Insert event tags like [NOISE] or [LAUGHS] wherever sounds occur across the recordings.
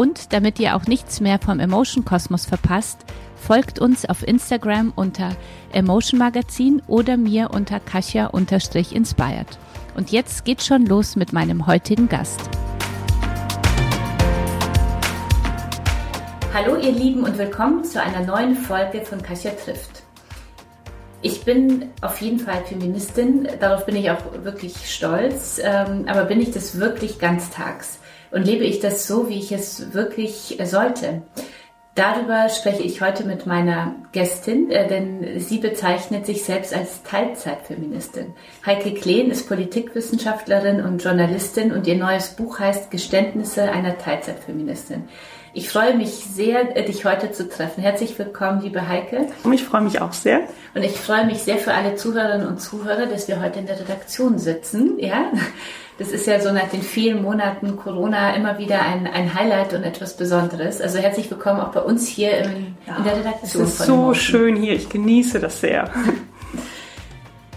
Und damit ihr auch nichts mehr vom Emotion Kosmos verpasst, folgt uns auf Instagram unter Emotion Magazin oder mir unter Kasia-inspired. Und jetzt geht's schon los mit meinem heutigen Gast. Hallo ihr Lieben und willkommen zu einer neuen Folge von Kasia trifft. Ich bin auf jeden Fall Feministin, darauf bin ich auch wirklich stolz, ähm, aber bin ich das wirklich ganztags? Und lebe ich das so, wie ich es wirklich sollte. Darüber spreche ich heute mit meiner Gästin, äh, denn sie bezeichnet sich selbst als Teilzeitfeministin. Heike Kleen ist Politikwissenschaftlerin und Journalistin und ihr neues Buch heißt Geständnisse einer Teilzeitfeministin. Ich freue mich sehr, äh, dich heute zu treffen. Herzlich willkommen, liebe Heike. Ich freue mich auch sehr. Und ich freue mich sehr für alle Zuhörerinnen und Zuhörer, dass wir heute in der Redaktion sitzen. Ja, das ist ja so nach den vielen Monaten Corona immer wieder ein, ein Highlight und etwas Besonderes. Also herzlich willkommen auch bei uns hier in, ja, in der Redaktion. Es ist so schön hier. Ich genieße das sehr.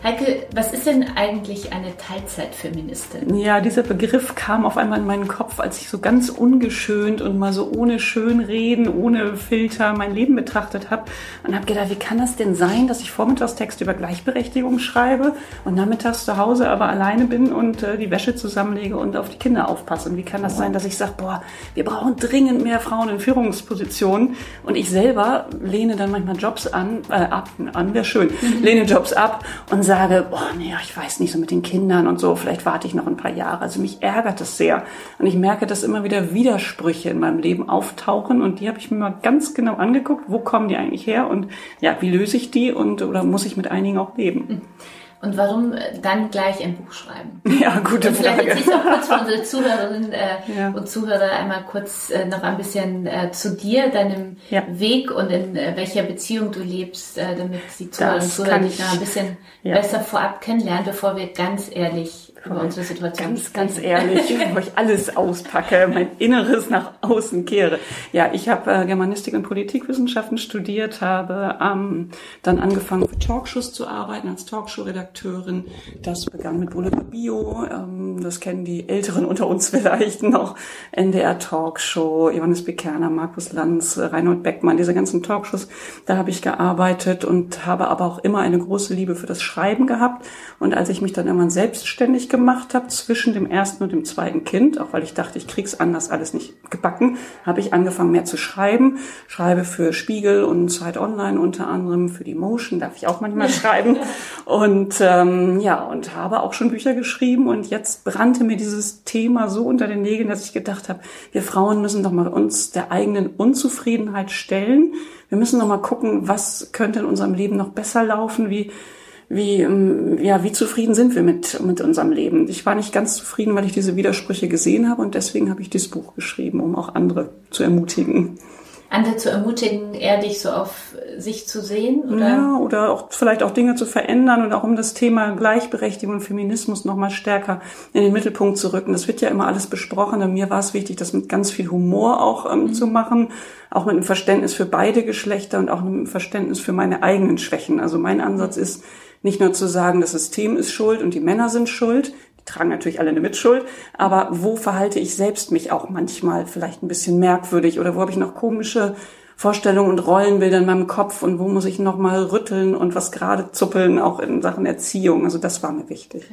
Heike, was ist denn eigentlich eine Teilzeitfeministin? Ja, dieser Begriff kam auf einmal in meinen Kopf, als ich so ganz ungeschönt und mal so ohne Schönreden, ohne Filter mein Leben betrachtet habe und habe gedacht, wie kann das denn sein, dass ich vormittags Texte über Gleichberechtigung schreibe und nachmittags zu Hause aber alleine bin und äh, die Wäsche zusammenlege und auf die Kinder aufpasse? Und wie kann das sein, dass ich sage, boah, wir brauchen dringend mehr Frauen in Führungspositionen und ich selber lehne dann manchmal Jobs an, äh, ab, an wäre schön, mhm. lehne Jobs ab und sage, sage, boah, nee, ich weiß nicht, so mit den Kindern und so, vielleicht warte ich noch ein paar Jahre. Also mich ärgert es sehr. Und ich merke, dass immer wieder Widersprüche in meinem Leben auftauchen und die habe ich mir mal ganz genau angeguckt, wo kommen die eigentlich her und ja, wie löse ich die und oder muss ich mit einigen auch leben? Mhm. Und warum äh, dann gleich ein Buch schreiben? [LAUGHS] Ja, gute und vielleicht Frage. Vielleicht auch kurz für unsere Zuhörerinnen äh, ja. und Zuhörer einmal kurz äh, noch ein bisschen äh, zu dir, deinem ja. Weg und in äh, welcher Beziehung du lebst, äh, damit die Zuhörerinnen und Zuhörer dich noch ein bisschen ja. besser vorab kennenlernen, bevor wir ganz ehrlich über unsere Situation. Ganz, ganz ehrlich, [LAUGHS] wo ich alles auspacke, mein Inneres nach außen kehre. Ja, ich habe Germanistik und Politikwissenschaften studiert, habe ähm, dann angefangen für Talkshows zu arbeiten als Talkshow-Redakteurin. Das begann mit Boulevard Bio, ähm, das kennen die Älteren unter uns [LAUGHS] vielleicht noch, NDR Talkshow, Johannes Bekerner, Markus Lanz, Reinhold Beckmann, diese ganzen Talkshows, da habe ich gearbeitet und habe aber auch immer eine große Liebe für das Schreiben gehabt. Und als ich mich dann irgendwann selbstständig gemacht habe zwischen dem ersten und dem zweiten Kind, auch weil ich dachte, ich krieg's anders alles nicht gebacken, habe ich angefangen mehr zu schreiben. Schreibe für Spiegel und Zeit Online unter anderem, für die Motion darf ich auch manchmal [LAUGHS] schreiben. Und ähm, ja, und habe auch schon Bücher geschrieben und jetzt brannte mir dieses Thema so unter den Nägeln, dass ich gedacht habe, wir Frauen müssen doch mal uns der eigenen Unzufriedenheit stellen. Wir müssen doch mal gucken, was könnte in unserem Leben noch besser laufen, wie wie, ähm, ja, wie zufrieden sind wir mit, mit unserem Leben. Ich war nicht ganz zufrieden, weil ich diese Widersprüche gesehen habe und deswegen habe ich dieses Buch geschrieben, um auch andere zu ermutigen. Andere zu ermutigen, eher dich so auf sich zu sehen? Oder? Ja, oder auch vielleicht auch Dinge zu verändern und auch um das Thema Gleichberechtigung und Feminismus nochmal stärker in den Mittelpunkt zu rücken. Das wird ja immer alles besprochen und mir war es wichtig, das mit ganz viel Humor auch ähm, mhm. zu machen, auch mit einem Verständnis für beide Geschlechter und auch mit einem Verständnis für meine eigenen Schwächen. Also mein Ansatz ist, nicht nur zu sagen, das System ist schuld und die Männer sind schuld, tragen natürlich alle eine Mitschuld, aber wo verhalte ich selbst mich auch manchmal vielleicht ein bisschen merkwürdig oder wo habe ich noch komische Vorstellungen und Rollenbilder in meinem Kopf und wo muss ich noch mal rütteln und was gerade zuppeln, auch in Sachen Erziehung. Also das war mir wichtig.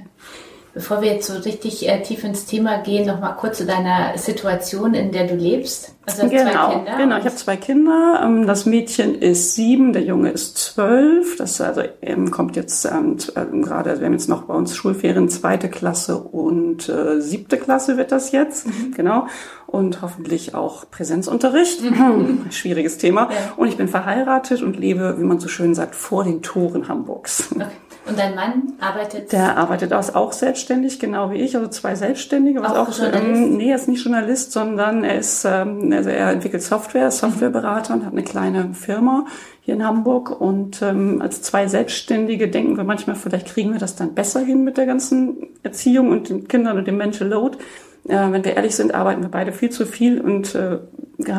Bevor wir jetzt so richtig äh, tief ins Thema gehen, noch mal kurz zu deiner Situation, in der du lebst. Also genau, zwei Kinder. Genau, ich habe zwei Kinder. Ähm, das Mädchen ist sieben, der Junge ist zwölf. Das also ähm, kommt jetzt ähm, ähm, gerade, wir haben jetzt noch bei uns Schulferien, zweite Klasse und äh, siebte Klasse wird das jetzt. Mhm. Genau. Und hoffentlich auch Präsenzunterricht. Mhm. [LAUGHS] Schwieriges Thema. Ja. Und ich bin verheiratet und lebe, wie man so schön sagt, vor den Toren Hamburgs. Okay. Und dein Mann arbeitet? Der arbeitet auch selbstständig, genau wie ich, also zwei Selbstständige. Was auch, auch ähm, nee, er ist nicht Journalist, sondern er ist, ähm, also er entwickelt Software, Softwareberater und hat eine kleine Firma hier in Hamburg. Und ähm, als zwei Selbstständige denken wir manchmal, vielleicht kriegen wir das dann besser hin mit der ganzen Erziehung und den Kindern und dem Mental Load. Äh, wenn wir ehrlich sind, arbeiten wir beide viel zu viel und äh,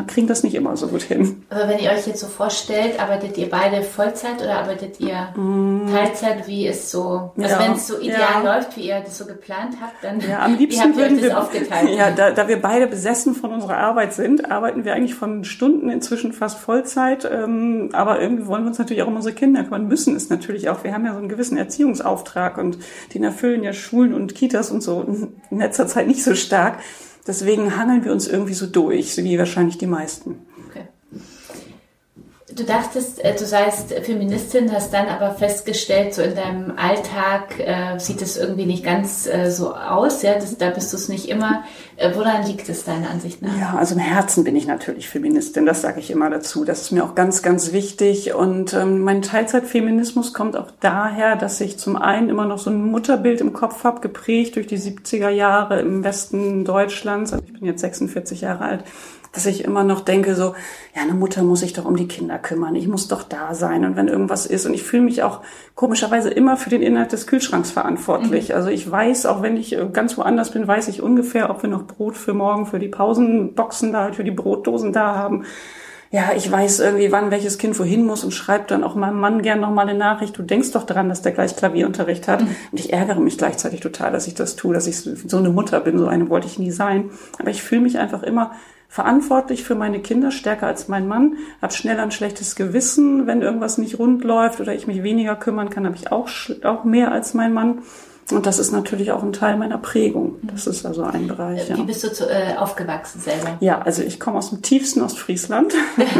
kriegen das nicht immer so gut hin. Aber wenn ihr euch jetzt so vorstellt, arbeitet ihr beide Vollzeit oder arbeitet ihr mm. Teilzeit? Wie ist so, also ja, wenn es so ideal ja. läuft, wie ihr das so geplant habt, dann ja, am liebsten das wir, aufgeteilt? [LAUGHS] Ja, da, da wir beide besessen von unserer Arbeit sind, arbeiten wir eigentlich von Stunden inzwischen fast Vollzeit. Ähm, aber irgendwie wollen wir uns natürlich auch um unsere Kinder kümmern, müssen es natürlich auch. Wir haben ja so einen gewissen Erziehungsauftrag und den erfüllen ja Schulen und Kitas und so in letzter Zeit nicht so stark. Deswegen hangeln wir uns irgendwie so durch, so wie wahrscheinlich die meisten. Du dachtest, äh, du seist Feministin, hast dann aber festgestellt, so in deinem Alltag äh, sieht es irgendwie nicht ganz äh, so aus. Ja, das, da bist du es nicht immer. Äh, woran liegt es deiner Ansicht nach? Ja, also im Herzen bin ich natürlich Feministin. Das sage ich immer dazu. Das ist mir auch ganz, ganz wichtig. Und ähm, mein Teilzeitfeminismus kommt auch daher, dass ich zum einen immer noch so ein Mutterbild im Kopf habe, geprägt durch die 70er Jahre im Westen Deutschlands. Also ich bin jetzt 46 Jahre alt dass ich immer noch denke, so, ja, eine Mutter muss sich doch um die Kinder kümmern, ich muss doch da sein und wenn irgendwas ist. Und ich fühle mich auch komischerweise immer für den Inhalt des Kühlschranks verantwortlich. Mhm. Also ich weiß, auch wenn ich äh, ganz woanders bin, weiß ich ungefähr, ob wir noch Brot für morgen, für die Pausenboxen da, für die Brotdosen da haben ja, ich weiß irgendwie, wann welches Kind wohin muss und schreibt dann auch meinem Mann gern nochmal eine Nachricht. Du denkst doch daran, dass der gleich Klavierunterricht hat. Mhm. Und ich ärgere mich gleichzeitig total, dass ich das tue, dass ich so eine Mutter bin. So eine wollte ich nie sein. Aber ich fühle mich einfach immer verantwortlich für meine Kinder, stärker als mein Mann, habe schnell ein schlechtes Gewissen, wenn irgendwas nicht rund läuft oder ich mich weniger kümmern kann, habe ich auch, auch mehr als mein Mann. Und das ist natürlich auch ein Teil meiner Prägung. Das ist also ein Bereich. Wie ja. bist du zu, äh, aufgewachsen selber? Ja, also ich komme aus dem tiefsten Ostfriesland.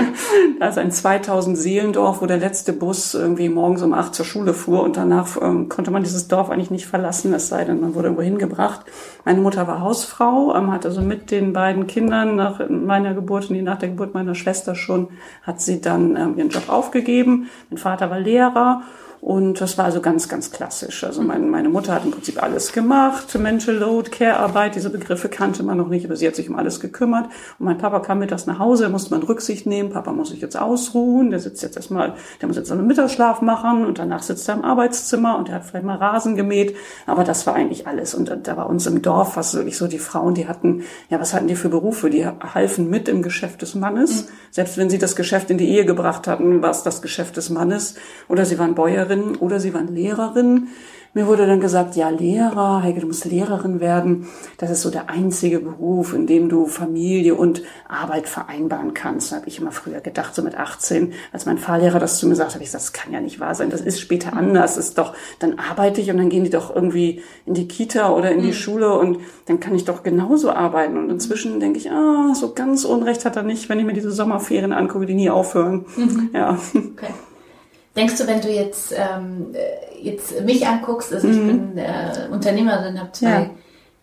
[LAUGHS] da ist ein 2000 Seelendorf, wo der letzte Bus irgendwie morgens um acht zur Schule fuhr und danach ähm, konnte man dieses Dorf eigentlich nicht verlassen, es sei denn, man wurde irgendwo hingebracht. Meine Mutter war Hausfrau, ähm, hat also mit den beiden Kindern nach meiner Geburt und nach der Geburt meiner Schwester schon, hat sie dann ähm, ihren Job aufgegeben. Mein Vater war Lehrer und das war also ganz, ganz klassisch. Also meine, meine Mutter hat im Prinzip alles gemacht. Mental Load, Care-Arbeit, diese Begriffe kannte man noch nicht, aber sie hat sich um alles gekümmert. Und mein Papa kam mittags nach Hause, musste man Rücksicht nehmen. Papa muss sich jetzt ausruhen. Der sitzt jetzt erstmal, der muss jetzt einen Mittagsschlaf machen und danach sitzt er im Arbeitszimmer und er hat vielleicht mal Rasen gemäht. Aber das war eigentlich alles. Und da war uns im Dorf, was wirklich so die Frauen, die hatten, ja, was hatten die für Berufe? Die halfen mit im Geschäft des Mannes. Mhm. Selbst wenn sie das Geschäft in die Ehe gebracht hatten, war es das Geschäft des Mannes. Oder sie waren Bäuerin Lehrerin oder sie waren Lehrerin. Mir wurde dann gesagt, ja, Lehrer, Heike, du musst Lehrerin werden. Das ist so der einzige Beruf, in dem du Familie und Arbeit vereinbaren kannst. Da habe ich immer früher gedacht, so mit 18, als mein Fahrlehrer das zu mir sagte, habe ich gesagt, das kann ja nicht wahr sein. Das ist später anders. Das ist doch, dann arbeite ich und dann gehen die doch irgendwie in die Kita oder in die mhm. Schule und dann kann ich doch genauso arbeiten. Und inzwischen denke ich, ah, so ganz Unrecht hat er nicht, wenn ich mir diese Sommerferien angucke, die nie aufhören. Mhm. Ja. Okay. Denkst du, wenn du jetzt, ähm, jetzt mich anguckst, also ich mhm. bin äh, Unternehmerin, habe zwei ja.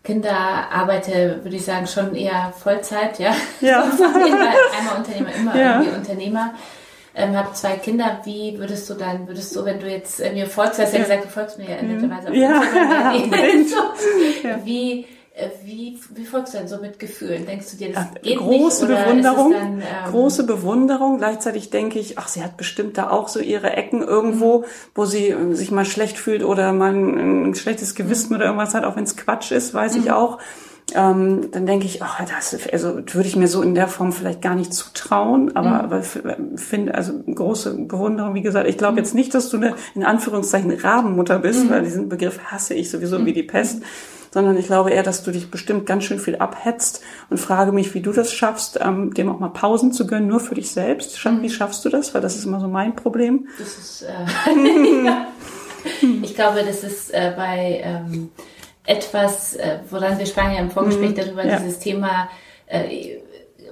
Kinder, arbeite, würde ich sagen, schon eher Vollzeit, ja. Ja. [LAUGHS] [LAUGHS] einmal Unternehmer, immer ja. irgendwie Unternehmer. Ähm, habe zwei Kinder, wie würdest du dann, würdest du, wenn du jetzt äh, mir folgst, hast ja gesagt, du folgst mir ja netterweise auf ja. Instagram, [LAUGHS] so, ja. wie äh, wie, wie folgst du denn so mit Gefühlen? Denkst du dir, das geht große nicht? Bewunderung, dann, ähm große Bewunderung. Gleichzeitig denke ich, ach, sie hat bestimmt da auch so ihre Ecken irgendwo, mhm. wo sie äh, sich mal schlecht fühlt oder mal ein, ein schlechtes Gewissen mhm. oder irgendwas hat, auch wenn es Quatsch ist, weiß mhm. ich auch. Ähm, dann denke ich, ach, das also würde ich mir so in der Form vielleicht gar nicht zutrauen, aber, mhm. aber finde also große Bewunderung, wie gesagt, ich glaube mhm. jetzt nicht, dass du eine in Anführungszeichen Rabenmutter bist, mhm. weil diesen Begriff hasse ich sowieso wie die Pest sondern ich glaube eher, dass du dich bestimmt ganz schön viel abhetzt und frage mich, wie du das schaffst, ähm, dem auch mal Pausen zu gönnen, nur für dich selbst. Mhm. Wie schaffst du das? Weil das ist immer so mein Problem. Das ist, äh, [LAUGHS] ja. ich glaube, das ist äh, bei ähm, etwas, äh, woran wir sprachen ja im Vorgespräch mhm. darüber, ja. dieses Thema, äh,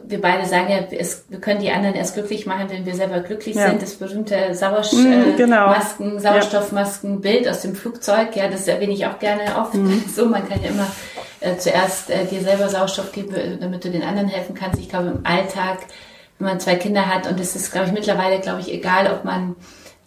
wir beide sagen ja, es, wir können die anderen erst glücklich machen, wenn wir selber glücklich ja. sind. Das berühmte Sauersch mm, äh, genau. Masken, Sauerstoffmaskenbild ja. aus dem Flugzeug, ja, das erwähne ich auch gerne oft. Mm. [LAUGHS] So, man kann ja immer äh, zuerst äh, dir selber Sauerstoff geben, damit du den anderen helfen kannst. Ich glaube, im Alltag, wenn man zwei Kinder hat, und es ist, glaube ich, mittlerweile, glaube ich, egal, ob man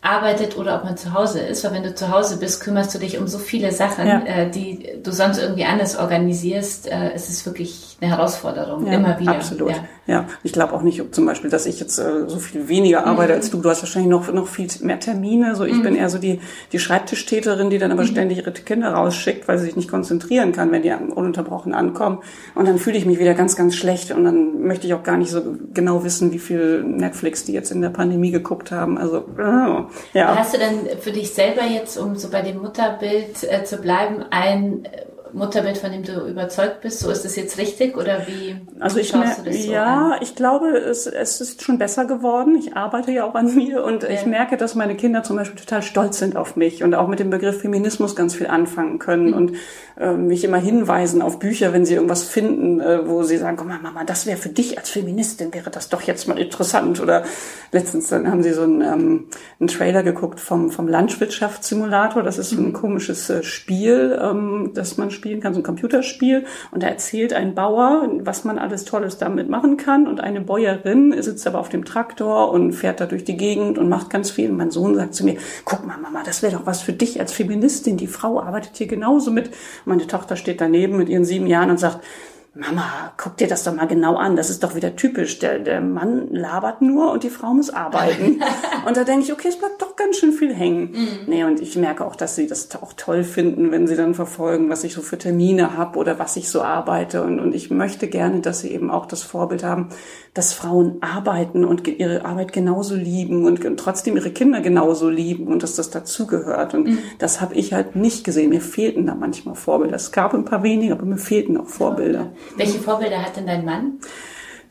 arbeitet oder ob man zu Hause ist. Weil wenn du zu Hause bist, kümmerst du dich um so viele Sachen, ja. äh, die du sonst irgendwie anders organisierst. Äh, es ist wirklich eine Herausforderung, ja, immer wieder. Absolut. Ja, ja. ich glaube auch nicht zum Beispiel, dass ich jetzt äh, so viel weniger arbeite mhm. als du. Du hast wahrscheinlich noch, noch viel mehr Termine. So, ich mhm. bin eher so die, die Schreibtischtäterin, die dann aber mhm. ständig ihre Kinder rausschickt, weil sie sich nicht konzentrieren kann, wenn die ununterbrochen ankommen. Und dann fühle ich mich wieder ganz, ganz schlecht. Und dann möchte ich auch gar nicht so genau wissen, wie viel Netflix die jetzt in der Pandemie geguckt haben. Also, oh. Ja. Hast du denn für dich selber jetzt, um so bei dem Mutterbild äh, zu bleiben, ein Mutterbild, von dem du überzeugt bist? So ist das jetzt richtig oder wie also ich schaust du das so Ja, an? ich glaube, es, es ist schon besser geworden. Ich arbeite ja auch an mir und ja. ich merke, dass meine Kinder zum Beispiel total stolz sind auf mich und auch mit dem Begriff Feminismus ganz viel anfangen können mhm. und äh, mich immer hinweisen auf Bücher, wenn sie irgendwas finden, äh, wo sie sagen, komm mal, Mama, das wäre für dich als Feministin, wäre das doch jetzt mal interessant. Oder letztens dann haben sie so einen, ähm, einen Trailer geguckt vom, vom Landwirtschaftssimulator. Das ist so ein mhm. komisches äh, Spiel, ähm, das man spielen kann, so ein Computerspiel. Und da erzählt ein Bauer, was man alles Tolles damit machen kann. Und eine Bäuerin sitzt aber auf dem Traktor und fährt da durch die Gegend und macht ganz viel. Und mein Sohn sagt zu mir, guck mal, Mama, das wäre doch was für dich als Feministin. Die Frau arbeitet hier genauso mit. Meine Tochter steht daneben mit ihren sieben Jahren und sagt, Mama, guck dir das doch mal genau an. Das ist doch wieder typisch. Der, der Mann labert nur und die Frau muss arbeiten. [LAUGHS] und da denke ich, okay, es bleibt doch ganz schön viel hängen. Mhm. Nee, und ich merke auch, dass sie das auch toll finden, wenn sie dann verfolgen, was ich so für Termine habe oder was ich so arbeite. Und, und ich möchte gerne, dass sie eben auch das Vorbild haben, dass Frauen arbeiten und ihre Arbeit genauso lieben und, und trotzdem ihre Kinder genauso lieben und dass das dazugehört. Und mhm. das habe ich halt nicht gesehen. Mir fehlten da manchmal Vorbilder. Es gab ein paar wenige, aber mir fehlten auch Vorbilder. Welche Vorbilder hat denn dein Mann?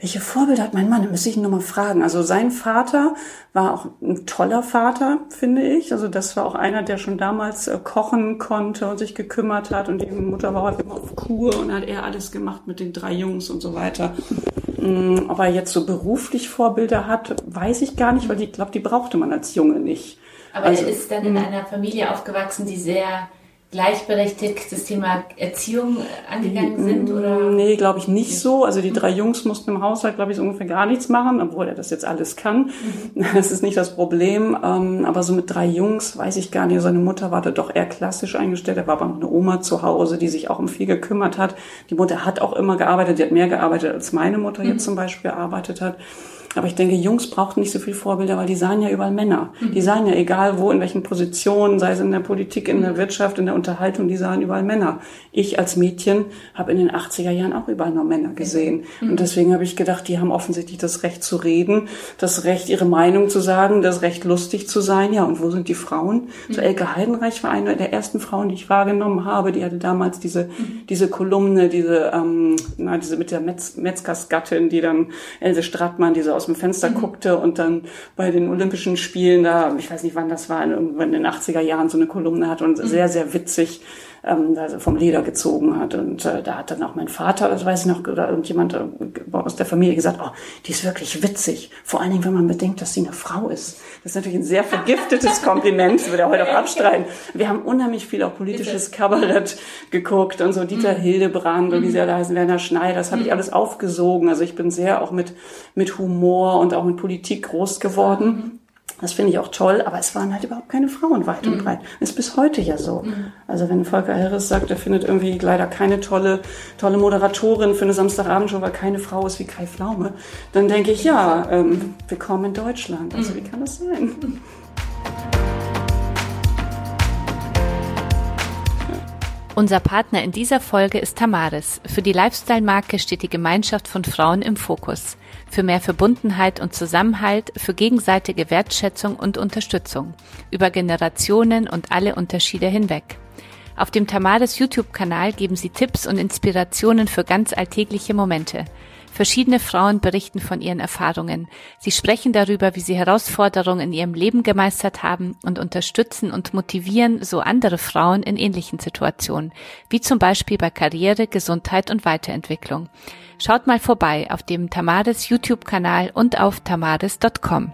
Welche Vorbilder hat mein Mann? Da müsste ich ihn nochmal fragen. Also sein Vater war auch ein toller Vater, finde ich. Also das war auch einer, der schon damals äh, kochen konnte und sich gekümmert hat. Und die Mutter war halt immer auf Kur und hat er alles gemacht mit den drei Jungs und so weiter. Mm, ob er jetzt so beruflich Vorbilder hat, weiß ich gar nicht, weil ich glaube, die brauchte man als Junge nicht. Aber also, er ist dann in mm. einer Familie aufgewachsen, die sehr gleichberechtigt das Thema Erziehung angegangen sind? Oder? Nee, glaube ich nicht so. Also die drei Jungs mussten im Haushalt, glaube ich, so ungefähr gar nichts machen, obwohl er das jetzt alles kann. Mhm. Das ist nicht das Problem. Ähm, aber so mit drei Jungs weiß ich gar nicht. Seine Mutter war da doch eher klassisch eingestellt. Da war aber noch eine Oma zu Hause, die sich auch um viel gekümmert hat. Die Mutter hat auch immer gearbeitet. Die hat mehr gearbeitet, als meine Mutter mhm. jetzt zum Beispiel gearbeitet hat. Aber ich denke, Jungs brauchten nicht so viel Vorbilder, weil die sahen ja überall Männer. Mhm. Die sahen ja egal wo, in welchen Positionen, sei es in der Politik, in der Wirtschaft, in der Unterhaltung, die sahen überall Männer. Ich als Mädchen habe in den 80er Jahren auch überall nur Männer gesehen. Mhm. Und deswegen habe ich gedacht, die haben offensichtlich das Recht zu reden, das Recht, ihre Meinung zu sagen, das Recht, lustig zu sein. Ja, und wo sind die Frauen? Mhm. So Elke Heidenreich war eine der ersten Frauen, die ich wahrgenommen habe. Die hatte damals diese, mhm. diese Kolumne, diese, ähm, na, diese mit der Metz, Metzgersgattin, die dann Else Strattmann, diese aus dem Fenster mhm. guckte und dann bei den Olympischen Spielen da, ich weiß nicht wann das war, irgendwann in den 80er Jahren so eine Kolumne hat und mhm. sehr, sehr witzig ähm, vom Leder gezogen hat. Und äh, da hat dann auch mein Vater, das weiß ich noch, oder irgendjemand äh, aus der Familie gesagt, oh, die ist wirklich witzig. Vor allen Dingen, wenn man bedenkt, dass sie eine Frau ist. Das ist natürlich ein sehr vergiftetes [LAUGHS] Kompliment, das würde er heute auch abstreiten. Wir haben unheimlich viel auch politisches Kabarett geguckt und so Dieter mhm. Hildebrand und wie sie alle heißen, Werner Schneider, das habe ich mhm. alles aufgesogen. Also ich bin sehr auch mit, mit Humor und auch mit Politik groß geworden. Mhm. Das finde ich auch toll, aber es waren halt überhaupt keine Frauen weit und mhm. breit. Ist bis heute ja so. Mhm. Also wenn Volker Harris sagt, er findet irgendwie leider keine tolle, tolle Moderatorin für eine Samstagabendshow, weil keine Frau ist wie Kai Pflaume, dann denke ich, ja, ähm, willkommen in Deutschland. Also wie kann das sein? Unser Partner in dieser Folge ist Tamaris. Für die Lifestyle-Marke steht die Gemeinschaft von Frauen im Fokus für mehr Verbundenheit und Zusammenhalt, für gegenseitige Wertschätzung und Unterstützung, über Generationen und alle Unterschiede hinweg. Auf dem Tamades YouTube-Kanal geben sie Tipps und Inspirationen für ganz alltägliche Momente. Verschiedene Frauen berichten von ihren Erfahrungen. Sie sprechen darüber, wie sie Herausforderungen in ihrem Leben gemeistert haben und unterstützen und motivieren so andere Frauen in ähnlichen Situationen, wie zum Beispiel bei Karriere, Gesundheit und Weiterentwicklung. Schaut mal vorbei auf dem Tamaris YouTube-Kanal und auf tamaris.com.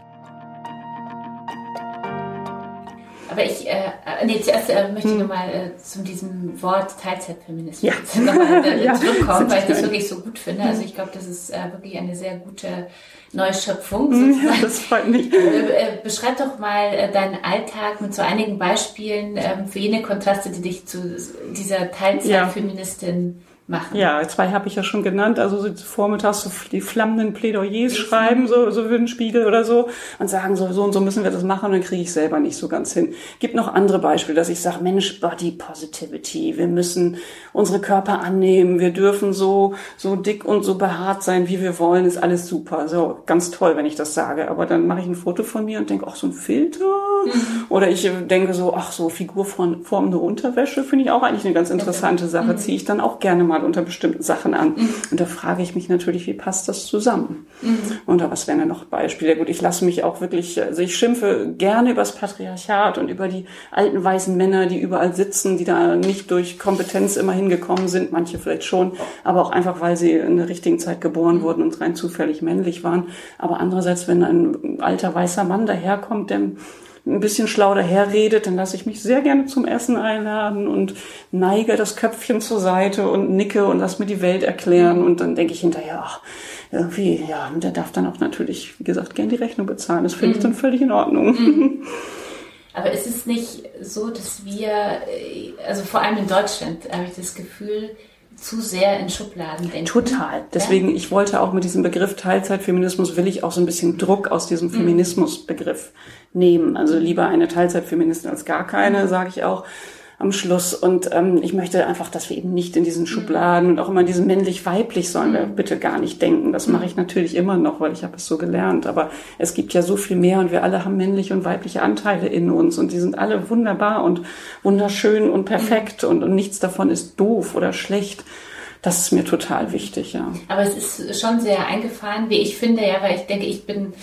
Aber ich äh, nee, zuerst äh, möchte ich hm. nochmal äh, zu diesem Wort Teilzeitfeminismus ja. [LAUGHS] nochmal äh, [LAUGHS] ja. zurückkommen, weil ich das wirklich so gut finde. Also ich glaube, das ist äh, wirklich eine sehr gute Neuschöpfung. Sozusagen. Ja, das freut mich. Äh, äh, beschreib doch mal äh, deinen Alltag mit so einigen Beispielen ähm, für jene Kontraste, die dich zu dieser Teilzeitfeministin machen. Ja, zwei habe ich ja schon genannt. Also so vormittags so die flammenden Plädoyers schreiben, so, so für den Spiegel oder so und sagen so, so und so müssen wir das machen und dann kriege ich selber nicht so ganz hin. Gibt noch andere Beispiele, dass ich sage, Mensch, Body Positivity, wir müssen unsere Körper annehmen, wir dürfen so, so dick und so behaart sein, wie wir wollen, ist alles super. So, ganz toll, wenn ich das sage. Aber dann mache ich ein Foto von mir und denke, ach, so ein Filter. Mhm. Oder ich denke so, ach, so figurformende Unterwäsche finde ich auch eigentlich eine ganz interessante Sache. Mhm. Ziehe ich dann auch gerne mal mal unter bestimmten Sachen an. Mhm. Und da frage ich mich natürlich, wie passt das zusammen? Mhm. Und was wären denn noch Beispiele? Gut, ich lasse mich auch wirklich, also ich schimpfe gerne über das Patriarchat und über die alten weißen Männer, die überall sitzen, die da nicht durch Kompetenz immer hingekommen sind, manche vielleicht schon, aber auch einfach, weil sie in der richtigen Zeit geboren wurden und rein zufällig männlich waren. Aber andererseits, wenn ein alter weißer Mann daherkommt, der ein bisschen schlau daherredet, dann lasse ich mich sehr gerne zum Essen einladen und neige das Köpfchen zur Seite und nicke und lass mir die Welt erklären. Und dann denke ich hinterher, ach, irgendwie, ja, und der darf dann auch natürlich, wie gesagt, gern die Rechnung bezahlen. Das finde ich dann mhm. völlig in Ordnung. Mhm. [LAUGHS] Aber ist es nicht so, dass wir, äh, also vor allem in Deutschland, habe ich das Gefühl, zu sehr in Schubladen denken. Total. Deswegen, ich wollte auch mit diesem Begriff Teilzeitfeminismus, will ich auch so ein bisschen Druck aus diesem mhm. Feminismusbegriff nehmen. Also lieber eine Teilzeitfeministin als gar keine, mhm. sage ich auch am Schluss. Und ähm, ich möchte einfach, dass wir eben nicht in diesen. Schubladen und auch immer diesen männlich-weiblich sollen wir bitte gar nicht denken. Das mache ich natürlich immer noch, weil ich habe es so gelernt. Aber es gibt ja so viel mehr und wir alle haben männliche und weibliche Anteile in uns und die sind alle wunderbar und wunderschön und perfekt und, und nichts davon ist doof oder schlecht. Das ist mir total wichtig, ja. Aber es ist schon sehr eingefahren, wie ich finde, ja, weil ich denke, ich bin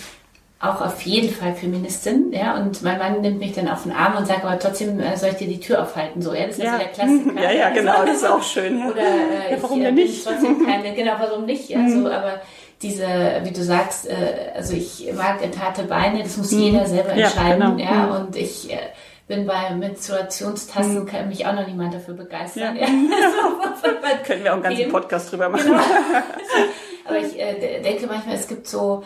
auch auf jeden Fall Feministin, ja, und mein Mann nimmt mich dann auf den Arm und sagt, aber trotzdem äh, soll ich dir die Tür aufhalten, so, ja, das ist ja. also der Klassiker. [LAUGHS] Ja, ja, genau, das ist auch schön, ja. Oder äh, ja, warum ich, denn nicht? trotzdem [LAUGHS] keine, genau, warum nicht, ja, so, aber diese, wie du sagst, äh, also ich mag entharte Beine, das muss mhm. jeder selber entscheiden, ja, genau. ja mhm. und ich äh, bin bei Menstruationstassen, mhm. kann mich auch noch niemand dafür begeistern. Ja. Ja. [LAUGHS] Können wir auch einen ganzen Podcast drüber machen. Genau. Aber ich äh, denke manchmal, es gibt so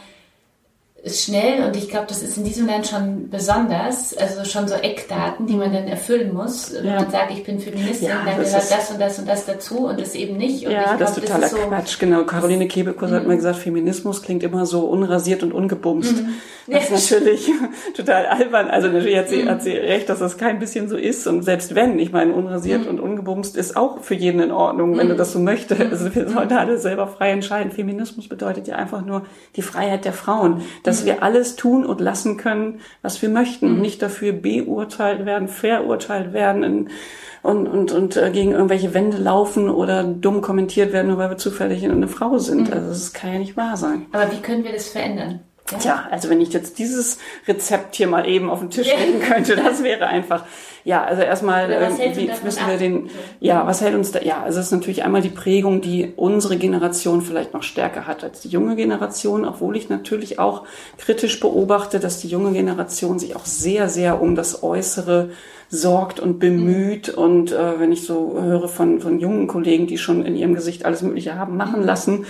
ist schnell und ich glaube, das ist in diesem Land schon besonders, also schon so Eckdaten, die man dann erfüllen muss. Wenn ja. man sagt, ich bin Feministin, ja, dann gehört das und das und das dazu und das eben nicht. Und ja, das ist totaler das ist so, Quatsch, genau. Caroline Kebekus hat mhm. mal gesagt, Feminismus klingt immer so unrasiert und ungebumst. Mhm. Das ist [LAUGHS] natürlich [LAUGHS] total albern. Also natürlich hat sie, mhm. hat sie recht, dass das kein bisschen so ist. Und selbst wenn, ich meine, unrasiert mhm. und ungebumst ist auch für jeden in Ordnung, wenn mhm. du das so möchtest. Also wir sollten alle selber frei entscheiden. Feminismus bedeutet ja einfach nur die Freiheit der Frauen dass wir alles tun und lassen können, was wir möchten und nicht dafür beurteilt werden, verurteilt werden in, und, und, und äh, gegen irgendwelche Wände laufen oder dumm kommentiert werden, nur weil wir zufällig eine Frau sind. Mhm. Also das kann ja nicht wahr sein. Aber wie können wir das verändern? Ja. Tja, also wenn ich jetzt dieses Rezept hier mal eben auf den Tisch legen könnte, das wäre einfach, ja, also erstmal äh, wie müssen wir den, ja, was hält uns da, ja, also es ist natürlich einmal die Prägung, die unsere Generation vielleicht noch stärker hat als die junge Generation, obwohl ich natürlich auch kritisch beobachte, dass die junge Generation sich auch sehr, sehr um das Äußere sorgt und bemüht mhm. und äh, wenn ich so höre von, von jungen Kollegen, die schon in ihrem Gesicht alles Mögliche haben machen lassen,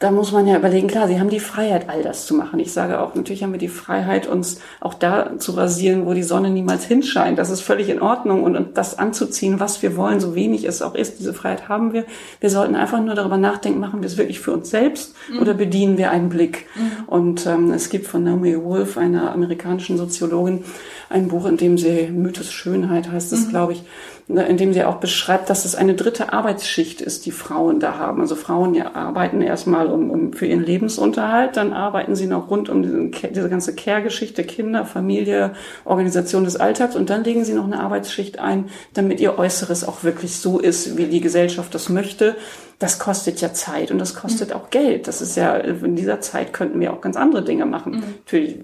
da muss man ja überlegen, klar, sie haben die Freiheit, all das zu machen. Ich sage auch, natürlich haben wir die Freiheit, uns auch da zu rasieren, wo die Sonne niemals hinscheint. Das ist völlig in Ordnung und, und das anzuziehen, was wir wollen, so wenig es auch ist. Diese Freiheit haben wir. Wir sollten einfach nur darüber nachdenken, machen wir es wirklich für uns selbst mhm. oder bedienen wir einen Blick? Mhm. Und ähm, es gibt von Naomi Wolf, einer amerikanischen Soziologin, ein Buch, in dem sie Mythos Schönheit heißt es, mhm. glaube ich, Ne, in dem sie auch beschreibt, dass es eine dritte Arbeitsschicht ist, die Frauen da haben. Also Frauen ja, arbeiten erstmal um, um für ihren Lebensunterhalt, dann arbeiten sie noch rund um diese, diese ganze Care-Geschichte, Kinder, Familie, Organisation des Alltags und dann legen sie noch eine Arbeitsschicht ein, damit ihr Äußeres auch wirklich so ist, wie die Gesellschaft das möchte. Das kostet ja Zeit und das kostet mhm. auch Geld. Das ist ja, in dieser Zeit könnten wir auch ganz andere Dinge machen. Mhm. Natürlich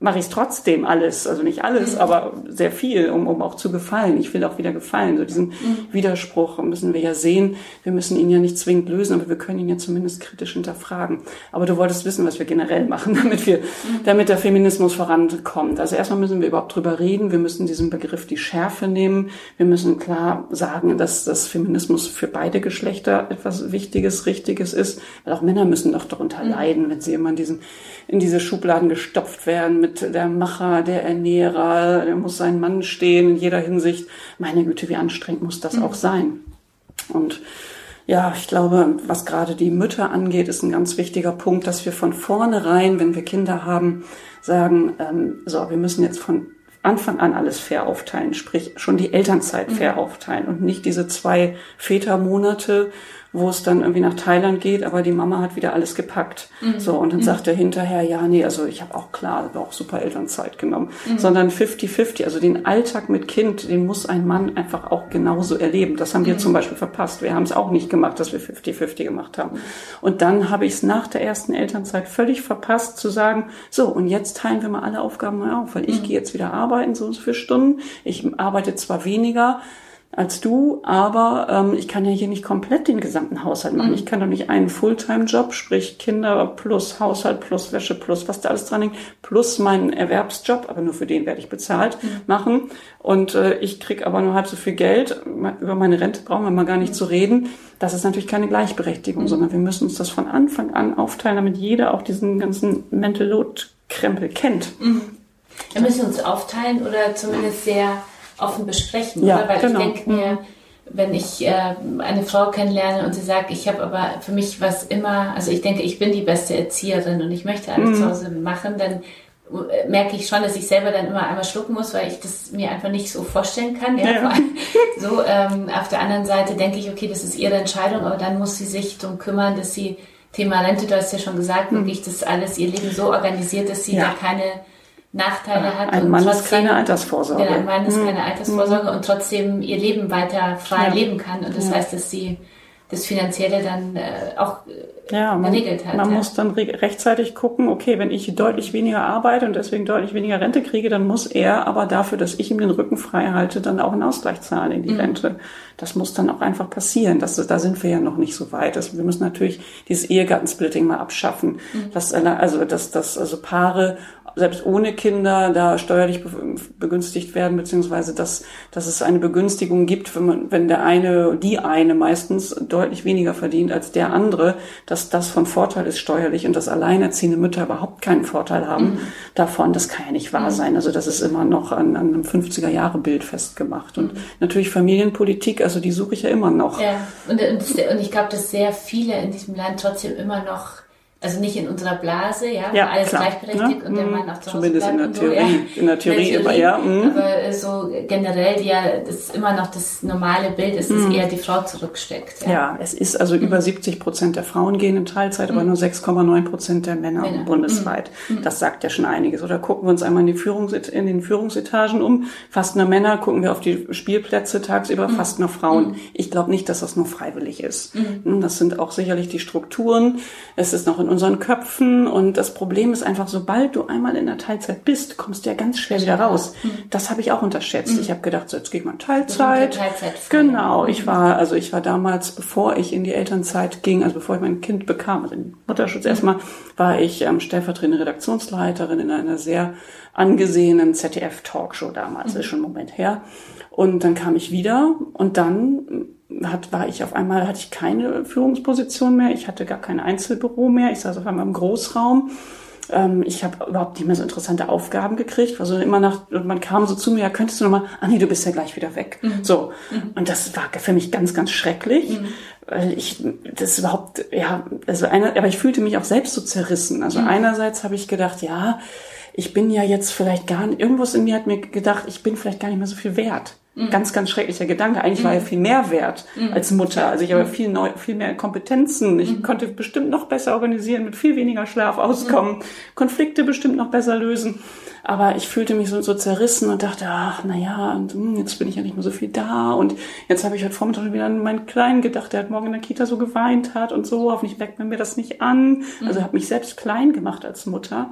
mache ich es trotzdem alles, also nicht alles, mhm. aber sehr viel, um, um auch zu gefallen. Ich will auch wieder gefallen. So diesen mhm. Widerspruch müssen wir ja sehen. Wir müssen ihn ja nicht zwingend lösen, aber wir können ihn ja zumindest kritisch hinterfragen. Aber du wolltest wissen, was wir generell machen, [LAUGHS] damit wir, mhm. damit der Feminismus vorankommt. Also erstmal müssen wir überhaupt drüber reden. Wir müssen diesen Begriff die Schärfe nehmen. Wir müssen klar sagen, dass das Feminismus für beide Geschlechter etwas Wichtiges, Richtiges ist. Weil auch Männer müssen doch darunter mhm. leiden, wenn sie immer in diesen, in diese Schubladen gestopft werden mit der Macher, der Ernährer, der muss sein Mann stehen in jeder Hinsicht. Meine Güte, wie anstrengend muss das mhm. auch sein? Und ja, ich glaube, was gerade die Mütter angeht, ist ein ganz wichtiger Punkt, dass wir von vornherein, wenn wir Kinder haben, sagen, ähm, so, wir müssen jetzt von Anfang an alles fair aufteilen, sprich schon die Elternzeit fair mhm. aufteilen und nicht diese zwei Vätermonate, wo es dann irgendwie nach Thailand geht, aber die Mama hat wieder alles gepackt. Mhm. So, und dann mhm. sagt er hinterher, ja, nee, also ich habe auch klar, auch super Elternzeit genommen. Mhm. Sondern 50-50, also den Alltag mit Kind, den muss ein Mann einfach auch genauso erleben. Das haben wir mhm. zum Beispiel verpasst. Wir haben es auch nicht gemacht, dass wir 50-50 gemacht haben. Und dann habe ich es nach der ersten Elternzeit völlig verpasst zu sagen, so, und jetzt teilen wir mal alle Aufgaben mal auf, weil ich mhm. gehe jetzt wieder arbeiten, so und so viele Stunden. Ich arbeite zwar weniger, als du, aber ähm, ich kann ja hier nicht komplett den gesamten Haushalt machen. Mhm. Ich kann doch nicht einen Fulltime-Job, sprich Kinder plus Haushalt plus Wäsche plus was da alles dran hängt, plus meinen Erwerbsjob, aber nur für den werde ich bezahlt, mhm. machen. Und äh, ich krieg aber nur halb so viel Geld. Über meine Rente brauchen wir mal gar nicht mhm. zu reden. Das ist natürlich keine Gleichberechtigung, mhm. sondern wir müssen uns das von Anfang an aufteilen, damit jeder auch diesen ganzen Mental Load-Krempel kennt. Mhm. Wir müssen uns aufteilen oder zumindest sehr offen besprechen, ja, oder? Weil genau. ich denke mir, mhm. wenn ich äh, eine Frau kennenlerne und sie sagt, ich habe aber für mich was immer, also ich denke, ich bin die beste Erzieherin und ich möchte alles mhm. zu Hause machen, dann äh, merke ich schon, dass ich selber dann immer einmal schlucken muss, weil ich das mir einfach nicht so vorstellen kann. Ja, ja. [LAUGHS] So, ähm, auf der anderen Seite denke ich, okay, das ist ihre Entscheidung, aber dann muss sie sich darum kümmern, dass sie Thema Rente, du hast ja schon gesagt, mhm. wirklich das alles ihr Leben so organisiert, dass sie ja. da keine Nachteile hat. Ein Mann trotzdem, ist keine Altersvorsorge. Genau, ein Mann ist keine Altersvorsorge und trotzdem ihr Leben weiter frei ja. leben kann. Und das ja. heißt, dass sie das Finanzielle dann äh, auch äh, ja, man, geregelt hat. Man ja. muss dann re rechtzeitig gucken, okay, wenn ich deutlich weniger arbeite und deswegen deutlich weniger Rente kriege, dann muss er aber dafür, dass ich ihm den Rücken frei halte, dann auch einen Ausgleich zahlen in die mhm. Rente. Das muss dann auch einfach passieren. Das, da sind wir ja noch nicht so weit. Also wir müssen natürlich dieses Ehegattensplitting mal abschaffen. Mhm. Dass, also, dass, dass also Paare selbst ohne Kinder da steuerlich begünstigt werden, beziehungsweise dass, dass es eine Begünstigung gibt, wenn man, wenn der eine, die eine meistens deutlich weniger verdient als der andere, dass das von Vorteil ist steuerlich und dass alleinerziehende Mütter überhaupt keinen Vorteil haben mhm. davon, das kann ja nicht wahr mhm. sein. Also das ist immer noch an, an einem 50er-Jahre-Bild festgemacht. Und mhm. natürlich Familienpolitik, also die suche ich ja immer noch. Ja, und, und, und ich glaube, dass sehr viele in diesem Land trotzdem immer noch also nicht in unserer Blase, ja, ja alles klar, gleichberechtigt ne? und der mhm. Mann auch zu Hause Zumindest in der Theorie, so, ja. in der Theorie, immer, ja. Mhm. Aber so generell, ja, das ist immer noch das normale Bild, ist, dass mhm. eher die Frau zurücksteckt. Ja, ja es ist also mhm. über 70 Prozent der Frauen gehen in Teilzeit, aber mhm. nur 6,9 Prozent der Männer, Männer. bundesweit. Mhm. Das sagt ja schon einiges. Oder gucken wir uns einmal in, die Führungs in den Führungsetagen um. Fast nur Männer, gucken wir auf die Spielplätze tagsüber, fast nur Frauen. Ich glaube nicht, dass das nur freiwillig ist. Das sind auch sicherlich die Strukturen. Es ist noch in unseren Köpfen und das Problem ist einfach, sobald du einmal in der Teilzeit bist, kommst du ja ganz schwer wieder raus. Mhm. Das habe ich auch unterschätzt. Mhm. Ich habe gedacht, so, jetzt gehe ich mal in Teilzeit. Teilzeit genau, ich war also ich war damals, bevor ich in die Elternzeit ging, also bevor ich mein Kind bekam, also in Mutterschutz mhm. erstmal, war ich ähm, stellvertretende Redaktionsleiterin in einer sehr angesehenen ZDF-Talkshow damals, mhm. ist schon ein Moment her. Und dann kam ich wieder und dann hat, war ich auf einmal, hatte ich keine Führungsposition mehr, ich hatte gar kein Einzelbüro mehr, ich saß auf einmal im Großraum. Ähm, ich habe überhaupt nicht mehr so interessante Aufgaben gekriegt. Also immer nach, man kam so zu mir, ja, könntest du nochmal, ah nee, du bist ja gleich wieder weg. Mhm. So. Mhm. Und das war für mich ganz, ganz schrecklich. Mhm. Weil ich, das überhaupt, ja, also einer, aber ich fühlte mich auch selbst so zerrissen. Also mhm. einerseits habe ich gedacht, ja, ich bin ja jetzt vielleicht gar nicht, irgendwas in mir hat mir gedacht, ich bin vielleicht gar nicht mehr so viel wert. Mhm. Ganz, ganz schrecklicher Gedanke. Eigentlich mhm. war er viel mehr wert mhm. als Mutter. Also ich habe mhm. viel, neu, viel mehr Kompetenzen. Ich mhm. konnte bestimmt noch besser organisieren, mit viel weniger Schlaf auskommen, mhm. Konflikte bestimmt noch besser lösen. Aber ich fühlte mich so, so zerrissen und dachte, ach, na ja, und, mh, jetzt bin ich ja nicht mehr so viel da. Und jetzt habe ich heute Vormittag wieder an meinen Kleinen gedacht, der hat morgen in der Kita so geweint hat und so. Hoffentlich merkt man mir das nicht an. Also habe mich selbst klein gemacht als Mutter.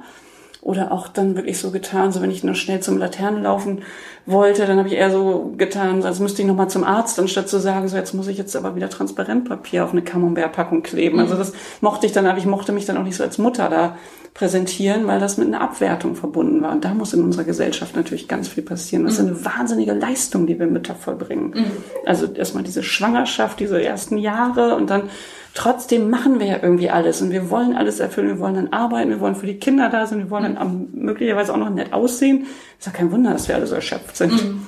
Oder auch dann wirklich so getan, so wenn ich nur schnell zum Laternen laufen wollte, dann habe ich eher so getan, als müsste ich nochmal zum Arzt, anstatt zu sagen, so jetzt muss ich jetzt aber wieder Transparentpapier auf eine Camembert-Packung kleben. Also das mochte ich dann, aber ich mochte mich dann auch nicht so als Mutter da präsentieren, weil das mit einer Abwertung verbunden war. Und da muss in unserer Gesellschaft natürlich ganz viel passieren. Das ist eine wahnsinnige Leistung, die wir Mütter vollbringen. Mhm. Also erstmal diese Schwangerschaft, diese ersten Jahre und dann trotzdem machen wir ja irgendwie alles und wir wollen alles erfüllen. Wir wollen dann arbeiten, wir wollen für die Kinder da sein, wir wollen dann möglicherweise auch noch nett aussehen. Ist ja kein Wunder, dass wir alle so erschöpft sind. Mhm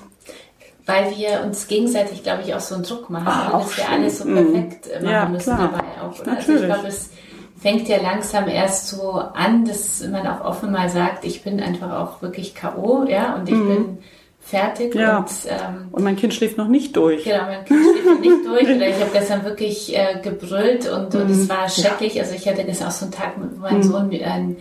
weil wir uns gegenseitig, glaube ich, auch so einen Druck machen, Ach, dass wir alles so perfekt mhm. machen ja, müssen klar. dabei auch. Oder? Also ich glaube, es fängt ja langsam erst so an, dass man auch offen mal sagt, ich bin einfach auch wirklich K.O., ja, und ich mhm. bin fertig ja. und, ähm, und mein Kind schläft noch nicht durch. Genau, mein Kind schläft noch nicht [LAUGHS] durch. Oder ich habe gestern wirklich äh, gebrüllt und, mhm. und es war schrecklich. Also ich hatte gestern auch so einen Tag mit meinem mhm. Sohn ein,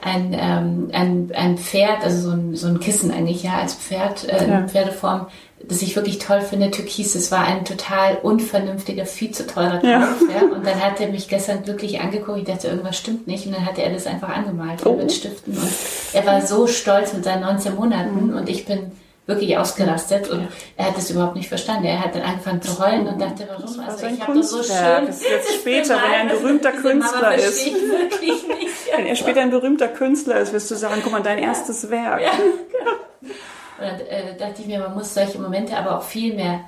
ein, ähm, ein, ein Pferd, also so ein, so ein Kissen eigentlich, ja, als Pferd, äh, ja. in Pferdeform, das ich wirklich toll finde, Türkis. Es war ein total unvernünftiger, viel zu teurer Kauf. Ja. ja. Und dann hat er mich gestern glücklich angeguckt. Ich dachte, irgendwas stimmt nicht. Und dann hat er das einfach angemalt oh. mit Stiften. Und er war so stolz mit seinen 19 Monaten. Mhm. Und ich bin wirklich ausgerastet und ja. er hat es überhaupt nicht verstanden. Er hat dann angefangen zu heulen und dachte, warum? Also ich habe das so schön. Das ist jetzt [LAUGHS] später, wenn er ein berühmter Künstler ist. [LAUGHS] wenn er später ein berühmter Künstler ist, wirst du sagen, guck mal, dein erstes Werk. Ja, [LAUGHS] genau. Und dann äh, dachte ich mir, man muss solche Momente aber auch viel mehr